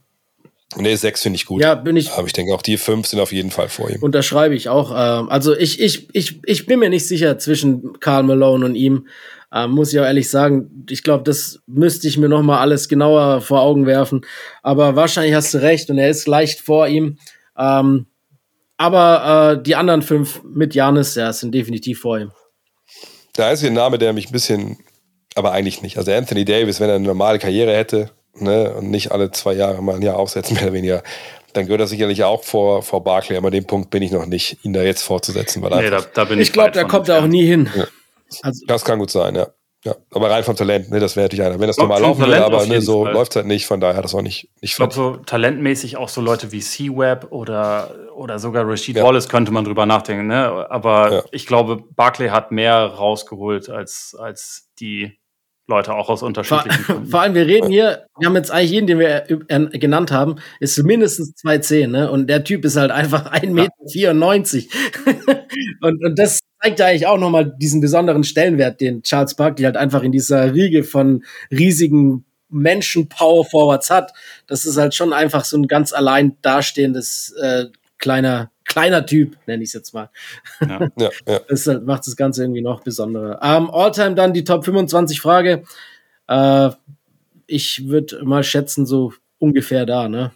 S6: Und der sechs finde ich gut.
S2: Ja, bin ich.
S6: Aber ich denke auch die fünf sind auf jeden Fall vor ihm.
S2: Unterschreibe ich auch. Ähm, also ich, ich, ich, ich bin mir nicht sicher zwischen Karl Malone und ihm. Ähm, muss ich auch ehrlich sagen, ich glaube, das müsste ich mir noch mal alles genauer vor Augen werfen. Aber wahrscheinlich hast du recht und er ist leicht vor ihm. Ähm, aber äh, die anderen fünf mit Janis, ja, sind definitiv vor ihm.
S6: Der einzige Name, der mich ein bisschen, aber eigentlich nicht. Also Anthony Davis, wenn er eine normale Karriere hätte ne, und nicht alle zwei Jahre mal ein Jahr aufsetzen, mehr oder weniger, dann gehört er sicherlich auch vor, vor Barclay. Aber an dem Punkt bin ich noch nicht, ihn da jetzt vorzusetzen. Weil
S2: nee, da, da bin ich ich glaube, da kommt er auch nie hin. Ja.
S6: Also, das kann gut sein, ja. ja. Aber rein vom Talent, ne, das wäre natürlich einer. Wenn das normal laufen würde, aber ne, so läuft es halt nicht, von daher das auch nicht, nicht
S5: Ich glaube, so talentmäßig auch so Leute wie C-Web oder, oder sogar Rashid ja. Wallace könnte man drüber nachdenken, ne? Aber ja. ich glaube, Barclay hat mehr rausgeholt als, als die Leute auch aus unterschiedlichen
S2: vor, vor allem, wir reden hier, wir haben jetzt eigentlich jeden, den wir genannt haben, ist mindestens 2,10, ne? Und der Typ ist halt einfach 1,94 Meter. und, und das zeigt ja eigentlich auch nochmal diesen besonderen Stellenwert, den Charles Barkley halt einfach in dieser Riege von riesigen Menschen-Power-Forwards hat. Das ist halt schon einfach so ein ganz allein dastehendes äh, kleiner kleiner Typ, nenne ich es jetzt mal. Ja, ja, ja. Das halt, macht das Ganze irgendwie noch besonderer. Ähm, Alltime dann die Top 25 Frage. Äh, ich würde mal schätzen, so ungefähr da, ne?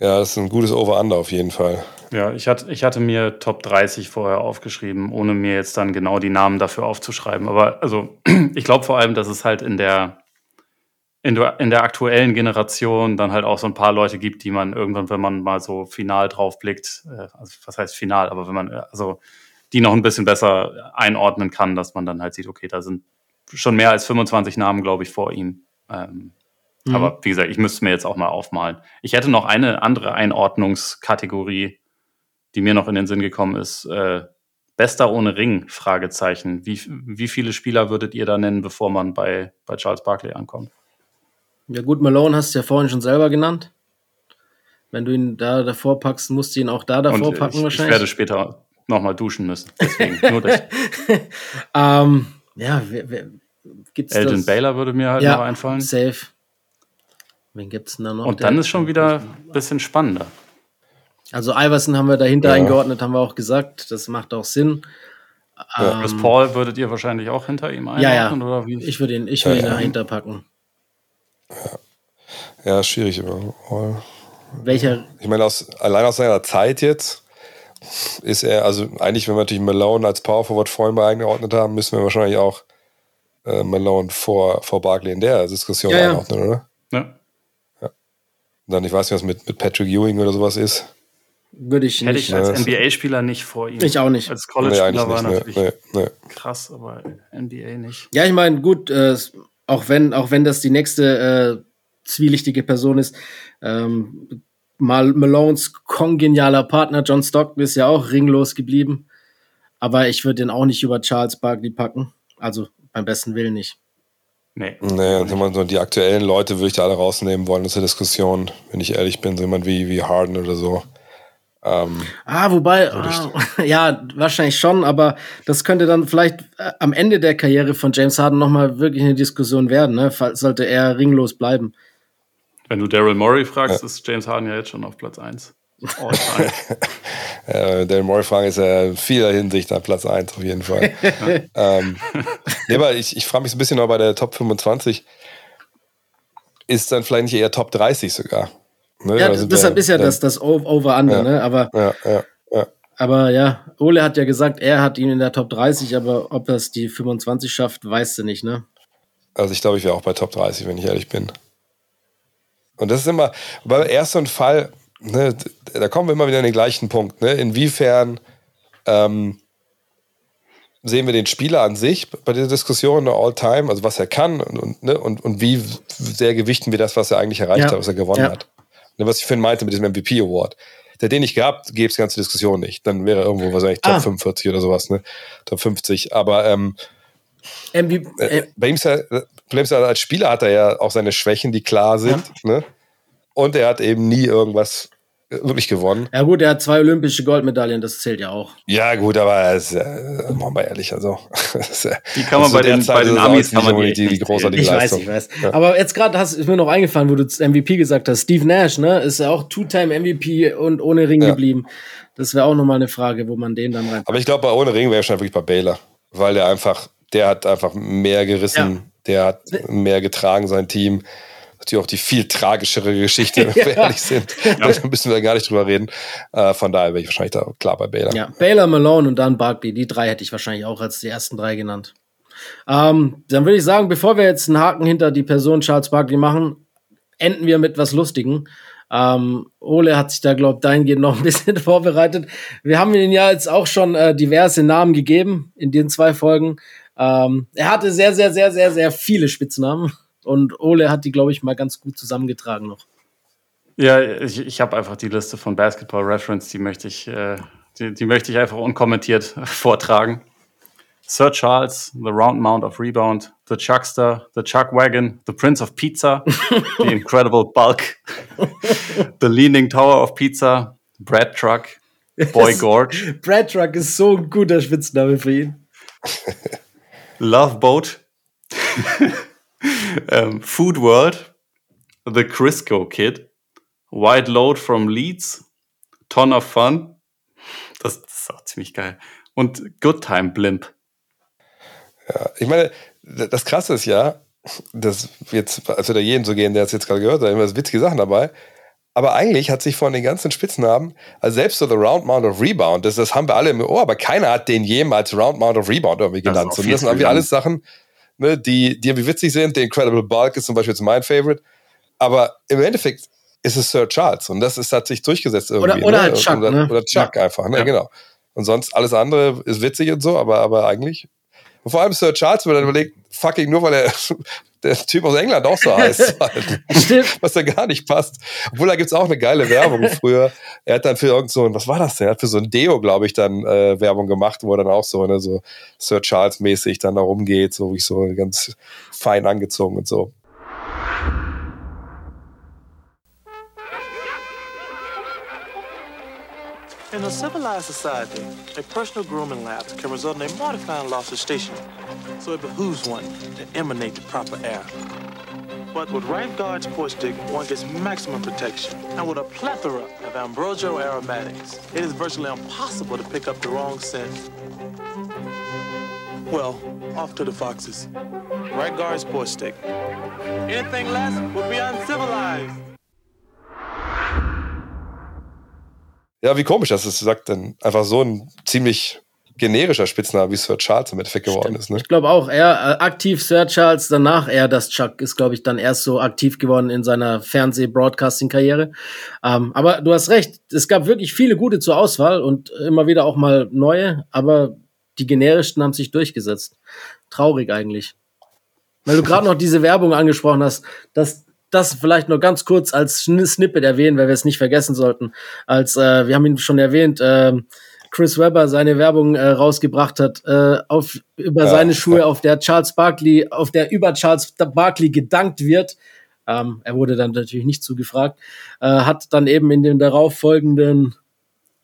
S6: Ja, das ist ein gutes Over-Under auf jeden Fall.
S5: Ja, ich hatte, ich hatte mir Top 30 vorher aufgeschrieben, ohne mir jetzt dann genau die Namen dafür aufzuschreiben. Aber also, ich glaube vor allem, dass es halt in der, in der, in der aktuellen Generation dann halt auch so ein paar Leute gibt, die man irgendwann, wenn man mal so final drauf blickt, äh, also was heißt final, aber wenn man, äh, also die noch ein bisschen besser einordnen kann, dass man dann halt sieht, okay, da sind schon mehr als 25 Namen, glaube ich, vor ihm. Ähm, Mhm. Aber wie gesagt, ich müsste mir jetzt auch mal aufmalen. Ich hätte noch eine andere Einordnungskategorie, die mir noch in den Sinn gekommen ist. Äh, Bester ohne Ring? Fragezeichen. Wie, wie viele Spieler würdet ihr da nennen, bevor man bei, bei Charles Barkley ankommt?
S2: Ja gut, Malone hast du ja vorhin schon selber genannt. Wenn du ihn da davor packst, musst du ihn auch da davor Und packen
S5: ich,
S2: wahrscheinlich.
S5: Ich werde später nochmal duschen müssen. Deswegen nur das.
S2: ähm, ja, wer, wer,
S5: gibt's Elgin das? Baylor würde mir halt ja, noch einfallen.
S2: Safe. Wen gibt es denn da noch?
S5: Und dann ist schon wieder ein bisschen spannender.
S2: Also Iverson haben wir dahinter ja. eingeordnet, haben wir auch gesagt. Das macht auch Sinn.
S5: Ja. Ähm, Chris Paul würdet ihr wahrscheinlich auch hinter ihm
S2: einordnen? Ja, ja. Oder wie? Ich würde ihn, ich würde ihn dahinter packen.
S6: Ja, schwierig.
S2: Welcher?
S6: Ich meine, aus, allein aus seiner Zeit jetzt ist er, also eigentlich, wenn wir natürlich Malone als Power Forward vorhin mal eingeordnet haben, müssen wir wahrscheinlich auch äh, Malone vor, vor Barkley in der Diskussion ja, einordnen, oder? Ja. Und dann, ich weiß nicht, was mit, mit Patrick Ewing oder sowas ist.
S2: Würde ich
S5: nicht. Hätte ich als NBA-Spieler nicht vor ihm.
S2: Ich auch nicht.
S5: Als College-Spieler nee, war natürlich nee, nee, krass, aber NBA nicht.
S2: Ja, ich meine, gut, äh, auch, wenn, auch wenn das die nächste äh, zwielichtige Person ist, ähm, Mal Malones kongenialer Partner John Stockton ist ja auch ringlos geblieben. Aber ich würde den auch nicht über Charles Barkley packen. Also beim besten Willen nicht.
S6: Nee. Nee, und man so die aktuellen Leute würde ich da alle rausnehmen wollen aus der Diskussion, wenn ich ehrlich bin, so jemand wie, wie Harden oder so.
S2: Ähm, ah, wobei, ah, ja, wahrscheinlich schon, aber das könnte dann vielleicht äh, am Ende der Karriere von James Harden nochmal wirklich eine Diskussion werden, ne? sollte er ringlos bleiben.
S5: Wenn du Daryl Morey fragst, ja. ist James Harden ja jetzt schon auf Platz 1.
S6: äh, Daryl Morey fragen ist ja in vieler Hinsicht an Platz 1 auf jeden Fall. ähm, nee, aber ich, ich frage mich so ein bisschen noch bei der Top 25. Ist dann vielleicht nicht eher Top 30 sogar?
S2: Ne? Ja, deshalb ist ja das, das Over-Under, ja, ne? Aber
S6: ja, ja, ja.
S2: Aber ja, Ole hat ja gesagt, er hat ihn in der Top 30, aber ob es die 25 schafft, weißt du nicht, ne?
S6: Also ich glaube, ich wäre auch bei Top 30, wenn ich ehrlich bin. Und das ist immer, weil erst so ein Fall, ne, da kommen wir immer wieder an den gleichen Punkt. Ne? Inwiefern ähm, sehen wir den Spieler an sich bei der Diskussion All-Time, also was er kann und, und, ne, und, und wie sehr gewichten wir das, was er eigentlich erreicht ja. hat, was er gewonnen ja. hat. Ne, was ich vorhin meinte mit diesem MVP-Award. Der den nicht gehabt, gäbe es die ganze Diskussion nicht. Dann wäre irgendwo wahrscheinlich Top ah. 45 oder sowas, ne? Top 50. Aber ähm, MVP, äh, äh, bei ihm ist ja, ist ja, als Spieler hat er ja auch seine Schwächen, die klar sind. Ja. Ne? Und er hat eben nie irgendwas wirklich gewonnen.
S2: Ja gut, er hat zwei olympische Goldmedaillen, das zählt ja auch.
S6: Ja gut, aber ist, äh, machen wir ehrlich, also
S5: die kann man bei den, bei den Amis kann man
S6: die, die, die großartige
S2: ich
S6: Leistung.
S2: Weiß, ich weiß. Ja. Aber jetzt gerade ist mir noch eingefallen, wo du MVP gesagt hast. Steve Nash, ne, ist ja auch Two-Time MVP und ohne Ring ja. geblieben. Das wäre auch nochmal eine Frage, wo man den dann rein.
S6: Aber ich glaube, ohne Ring wäre schon wirklich bei Baylor, weil der einfach, der hat einfach mehr gerissen, ja. der hat mehr getragen sein Team natürlich auch die viel tragischere Geschichte, wenn wir ehrlich sind. Da müssen wir gar nicht drüber reden. Äh, von daher wäre ich wahrscheinlich da klar bei Baylor.
S2: Ja, Baylor, Malone und dann Barkley. Die drei hätte ich wahrscheinlich auch als die ersten drei genannt. Ähm, dann würde ich sagen, bevor wir jetzt einen Haken hinter die Person Charles Barkley machen, enden wir mit was Lustigem. Ähm, Ole hat sich da, glaube ich, dahingehend noch ein bisschen vorbereitet. Wir haben ihm ja jetzt auch schon äh, diverse Namen gegeben in den zwei Folgen. Ähm, er hatte sehr, sehr, sehr, sehr, sehr viele Spitznamen. Und Ole hat die, glaube ich, mal ganz gut zusammengetragen noch.
S5: Ja, ich, ich habe einfach die Liste von Basketball Reference, die möchte ich, äh, die, die, möchte ich einfach unkommentiert vortragen. Sir Charles, The Round Mount of Rebound, The Chuckster, The Chuck Wagon, The Prince of Pizza, The Incredible Bulk, The Leaning Tower of Pizza, Brad Truck, Boy Gorge.
S2: Brad Truck ist so ein guter Spitzname für ihn.
S5: Love Boat. Ähm, Food World, The Crisco Kid, White Load from Leeds, Ton of Fun. Das, das ist auch ziemlich geil. Und Good Time Blimp.
S6: Ja, ich meine, das Krasse ist ja, dass jetzt, als wir da jeden so gehen, der es jetzt gerade gehört hat, immer witzige Sachen dabei. Aber eigentlich hat sich von den ganzen Spitznamen, also selbst so The Round Mount of Rebound, das, das haben wir alle im Ohr, aber keiner hat den jemals Round Mount of Rebound irgendwie genannt. Das, das sind irgendwie alles Sachen, ne, die, die irgendwie witzig sind. Der Incredible Bulk ist zum Beispiel jetzt mein Favorite. Aber im Endeffekt ist es Sir Charles und das ist, hat sich durchgesetzt irgendwie.
S2: Oder, oder ne? halt Chuck.
S6: Oder,
S2: ne?
S6: oder Chuck ja. einfach, ne? Ja. genau. Und sonst alles andere ist witzig und so, aber, aber eigentlich. Und vor allem Sir Charles, wenn man dann überlegt, fucking nur weil er der Typ aus England auch so heißt. Halt. was da gar nicht passt. Obwohl, da gibt es auch eine geile Werbung früher. Er hat dann für irgend so ein, was war das denn? Er hat für so ein Deo, glaube ich, dann äh, Werbung gemacht, wo er dann auch so, ne, so Sir Charles-mäßig dann da rumgeht, so wie ich so ganz fein angezogen und so.
S11: In a civilized society, a personal grooming lapse can result in a mortifying loss of station, so it behooves one to emanate the proper air. But with Right Guard Sport Stick, one gets maximum protection. And with a plethora of ambrosial aromatics, it is virtually impossible to pick up the wrong scent. Well, off to the foxes. Right Guard Sport Stick. Anything less would be uncivilized.
S6: Ja, wie komisch, dass es sagt, dann einfach so ein ziemlich generischer Spitzname wie Sir Charles im Endeffekt geworden Stimmt. ist. Ne?
S2: Ich glaube auch, er äh, aktiv Sir Charles, danach er das Chuck ist, glaube ich, dann erst so aktiv geworden in seiner Fernseh-Broadcasting-Karriere. Ähm, aber du hast recht, es gab wirklich viele gute zur Auswahl und immer wieder auch mal neue, aber die generischsten haben sich durchgesetzt. Traurig eigentlich. Weil du gerade noch diese Werbung angesprochen hast, dass das vielleicht nur ganz kurz als Snippet erwähnen, weil wir es nicht vergessen sollten. Als äh, wir haben ihn schon erwähnt, äh, Chris Webber seine Werbung äh, rausgebracht hat äh, auf über ja, seine Schuhe, ja. auf der Charles Barkley, auf der über Charles Barkley gedankt wird. Ähm, er wurde dann natürlich nicht zugefragt, äh, hat dann eben in den darauffolgenden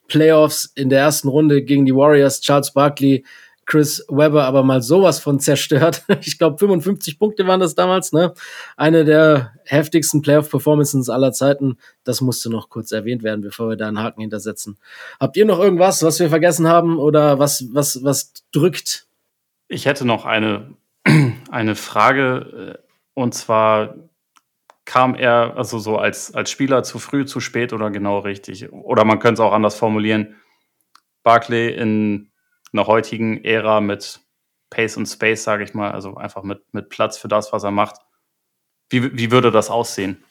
S2: Playoffs in der ersten Runde gegen die Warriors Charles Barkley Chris Webber aber mal sowas von zerstört. Ich glaube, 55 Punkte waren das damals, ne? Eine der heftigsten Playoff-Performances aller Zeiten. Das musste noch kurz erwähnt werden, bevor wir da einen Haken hintersetzen. Habt ihr noch irgendwas, was wir vergessen haben oder was, was, was drückt?
S5: Ich hätte noch eine, eine Frage, äh, und zwar kam er also so als, als Spieler zu früh, zu spät oder genau richtig? Oder man könnte es auch anders formulieren Barclay in einer heutigen Ära mit Pace und Space, sage ich mal, also einfach mit, mit Platz für das, was er macht. Wie, wie würde das aussehen?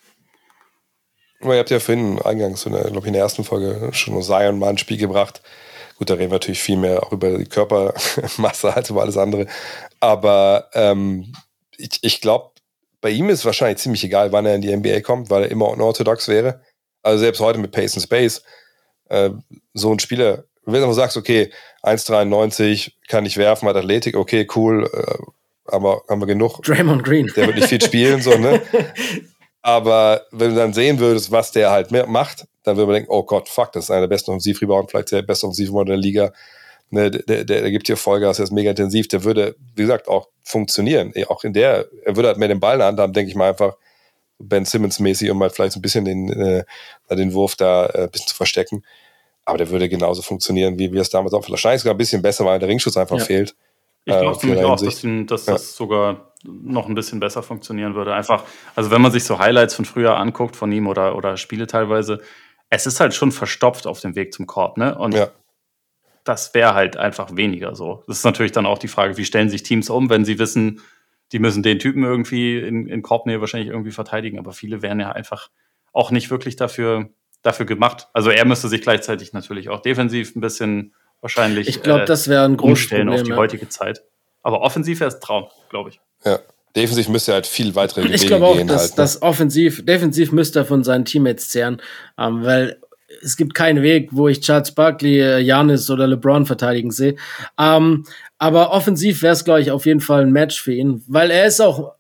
S6: ihr habt ja vorhin eingangs, in der, glaube ich, in der ersten Folge schon Zion mal ein Spiel gebracht. Gut, da reden wir natürlich viel mehr auch über die Körpermasse als über alles andere. Aber ähm, ich, ich glaube, bei ihm ist wahrscheinlich ziemlich egal, wann er in die NBA kommt, weil er immer unorthodox wäre. Also selbst heute mit Pace and Space, äh, so ein Spieler, wenn du sagst, okay, 1,93 kann ich werfen, hat Athletik, okay, cool, äh, aber haben wir genug.
S2: Draymond Green.
S6: Der wird nicht viel spielen, so, ne? Aber wenn du dann sehen würdest, was der halt macht, dann würde man denken, oh Gott, fuck, das ist einer der besten Offensivrebound, vielleicht der beste Offensivrebound der Liga. Ne, der, der, der gibt hier Vollgas, der ist mega intensiv, der würde, wie gesagt, auch funktionieren. Auch in der, er würde halt mehr den Ball in der Hand haben, denke ich mal einfach, Ben Simmons-mäßig, um halt vielleicht so ein bisschen den, äh, den Wurf da äh, ein bisschen zu verstecken. Aber der würde genauso funktionieren, wie wir es damals auch. Wahrscheinlich sogar ein bisschen besser, weil der Ringschutz einfach ja. fehlt.
S5: Ich glaube äh, auch, dass, ihm, dass ja. das sogar noch ein bisschen besser funktionieren würde. Einfach, also wenn man sich so Highlights von früher anguckt von ihm oder, oder Spiele teilweise, es ist halt schon verstopft auf dem Weg zum Korb, ne? Und ja. das wäre halt einfach weniger so. Das ist natürlich dann auch die Frage, wie stellen sich Teams um, wenn sie wissen, die müssen den Typen irgendwie in, in Korbnähe wahrscheinlich irgendwie verteidigen, aber viele wären ja einfach auch nicht wirklich dafür, dafür gemacht. Also er müsste sich gleichzeitig natürlich auch defensiv ein bisschen wahrscheinlich
S2: ich glaube, äh, das wäre ein großes
S5: umstellen
S2: Problem,
S5: auf die
S2: ja.
S5: heutige Zeit. Aber offensiv wäre es Traum, glaube ich.
S6: Ja. Defensiv müsste er halt viel weitere
S2: Wege Ich glaube auch, dass, halt, ne? dass offensiv, defensiv müsste er von seinen Teammates zehren, ähm, weil es gibt keinen Weg, wo ich Charles Barkley, Janis oder LeBron verteidigen sehe. Ähm, aber offensiv wäre es, glaube ich, auf jeden Fall ein Match für ihn, weil er ist auch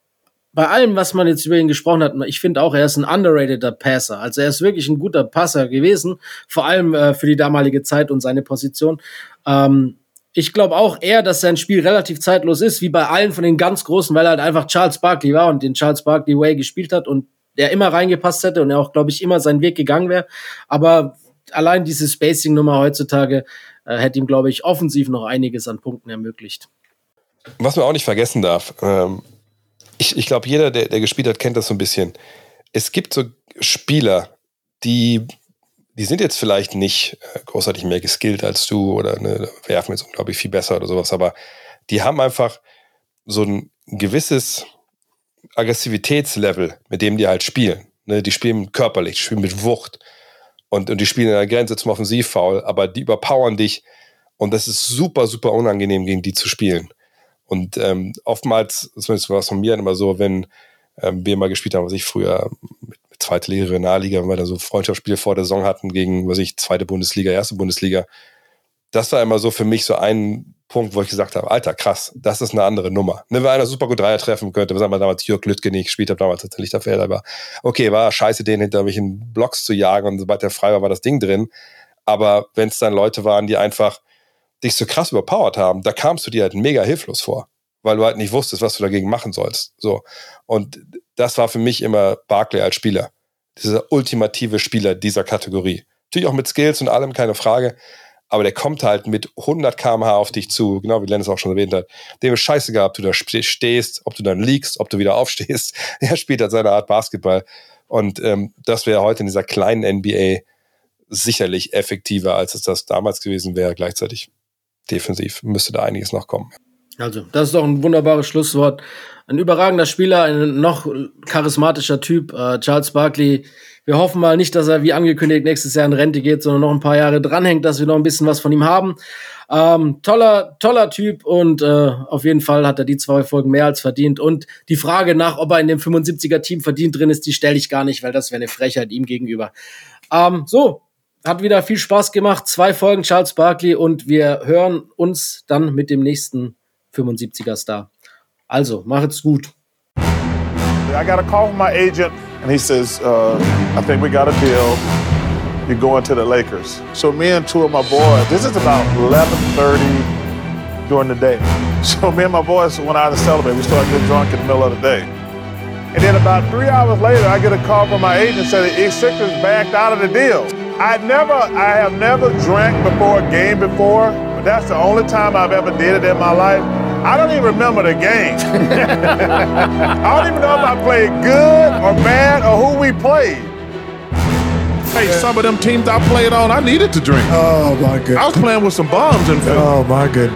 S2: bei allem, was man jetzt über ihn gesprochen hat, ich finde auch, er ist ein underrateder Passer. Also er ist wirklich ein guter Passer gewesen, vor allem äh, für die damalige Zeit und seine Position. Ähm, ich glaube auch eher, dass sein Spiel relativ zeitlos ist, wie bei allen von den ganz Großen, weil er halt einfach Charles Barkley war und den Charles Barkley Way gespielt hat und der immer reingepasst hätte und er auch, glaube ich, immer seinen Weg gegangen wäre. Aber allein diese Spacing-Nummer heutzutage äh, hätte ihm, glaube ich, offensiv noch einiges an Punkten ermöglicht.
S6: Was man auch nicht vergessen darf, ähm, ich, ich glaube, jeder, der, der gespielt hat, kennt das so ein bisschen. Es gibt so Spieler, die die sind jetzt vielleicht nicht äh, großartig mehr geskillt als du oder ne, werfen jetzt unglaublich viel besser oder sowas, aber die haben einfach so ein gewisses Aggressivitätslevel, mit dem die halt spielen. Ne, die spielen körperlich, spielen mit Wucht und, und die spielen in der Grenze zum Offensivfoul, aber die überpowern dich und das ist super, super unangenehm, gegen die zu spielen. Und ähm, oftmals, zumindest war es von mir immer so, wenn ähm, wir mal gespielt haben, was ich früher mit zweite Liga, Regionalliga, wenn wir da so Freundschaftsspiele vor der Saison hatten gegen, was ich, zweite Bundesliga, erste Bundesliga. Das war immer so für mich so ein Punkt, wo ich gesagt habe, Alter, krass, das ist eine andere Nummer. Ne, wenn einer super gut Dreier treffen könnte, was haben wir damals Jörg Lüttke nicht gespielt habe, damals tatsächlich der Feld, aber okay, war scheiße, den hinter mich in Blocks zu jagen und sobald der frei war, war das Ding drin. Aber wenn es dann Leute waren, die einfach dich so krass überpowert haben, da kamst du dir halt mega hilflos vor, weil du halt nicht wusstest, was du dagegen machen sollst. So. Und das war für mich immer Barclay als Spieler. Dieser ultimative Spieler dieser Kategorie. Natürlich auch mit Skills und allem, keine Frage. Aber der kommt halt mit 100 km/h auf dich zu, genau wie Lennis auch schon erwähnt hat. Dem ist scheißegal, ob du da stehst, ob du dann liegst, ob du wieder aufstehst. Er spielt halt seine Art Basketball. Und ähm, das wäre heute in dieser kleinen NBA sicherlich effektiver, als es das damals gewesen wäre. Gleichzeitig defensiv müsste da einiges noch kommen.
S2: Also, das ist doch ein wunderbares Schlusswort. Ein überragender Spieler, ein noch charismatischer Typ, äh, Charles Barkley. Wir hoffen mal nicht, dass er wie angekündigt nächstes Jahr in Rente geht, sondern noch ein paar Jahre dranhängt, dass wir noch ein bisschen was von ihm haben. Ähm, toller, toller Typ und äh, auf jeden Fall hat er die zwei Folgen mehr als verdient. Und die Frage nach, ob er in dem 75er-Team verdient drin ist, die stelle ich gar nicht, weil das wäre eine Frechheit ihm gegenüber. Ähm, so, hat wieder viel Spaß gemacht. Zwei Folgen Charles Barkley und wir hören uns dann mit dem nächsten 75er Star. Also, macht's gut.
S4: I got a call from my agent, and he says, uh, I think we got a deal. You're going to the Lakers. So me and two of my boys, this is about 11.30 during the day. So me and my boys went out to celebrate. We started getting drunk in the middle of the day. And then about three hours later, I get a call from my agent saying the Sixers backed out of the deal. I never, I have never drank before a game before, but that's the only time I've ever did it in my life. I don't even remember the game. I don't even know if I played good or bad or who we played.
S1: Hey, some of them teams I played on, I needed to drink.
S12: Oh my god.
S1: I was playing with some bombs in Philly.
S12: Oh my god.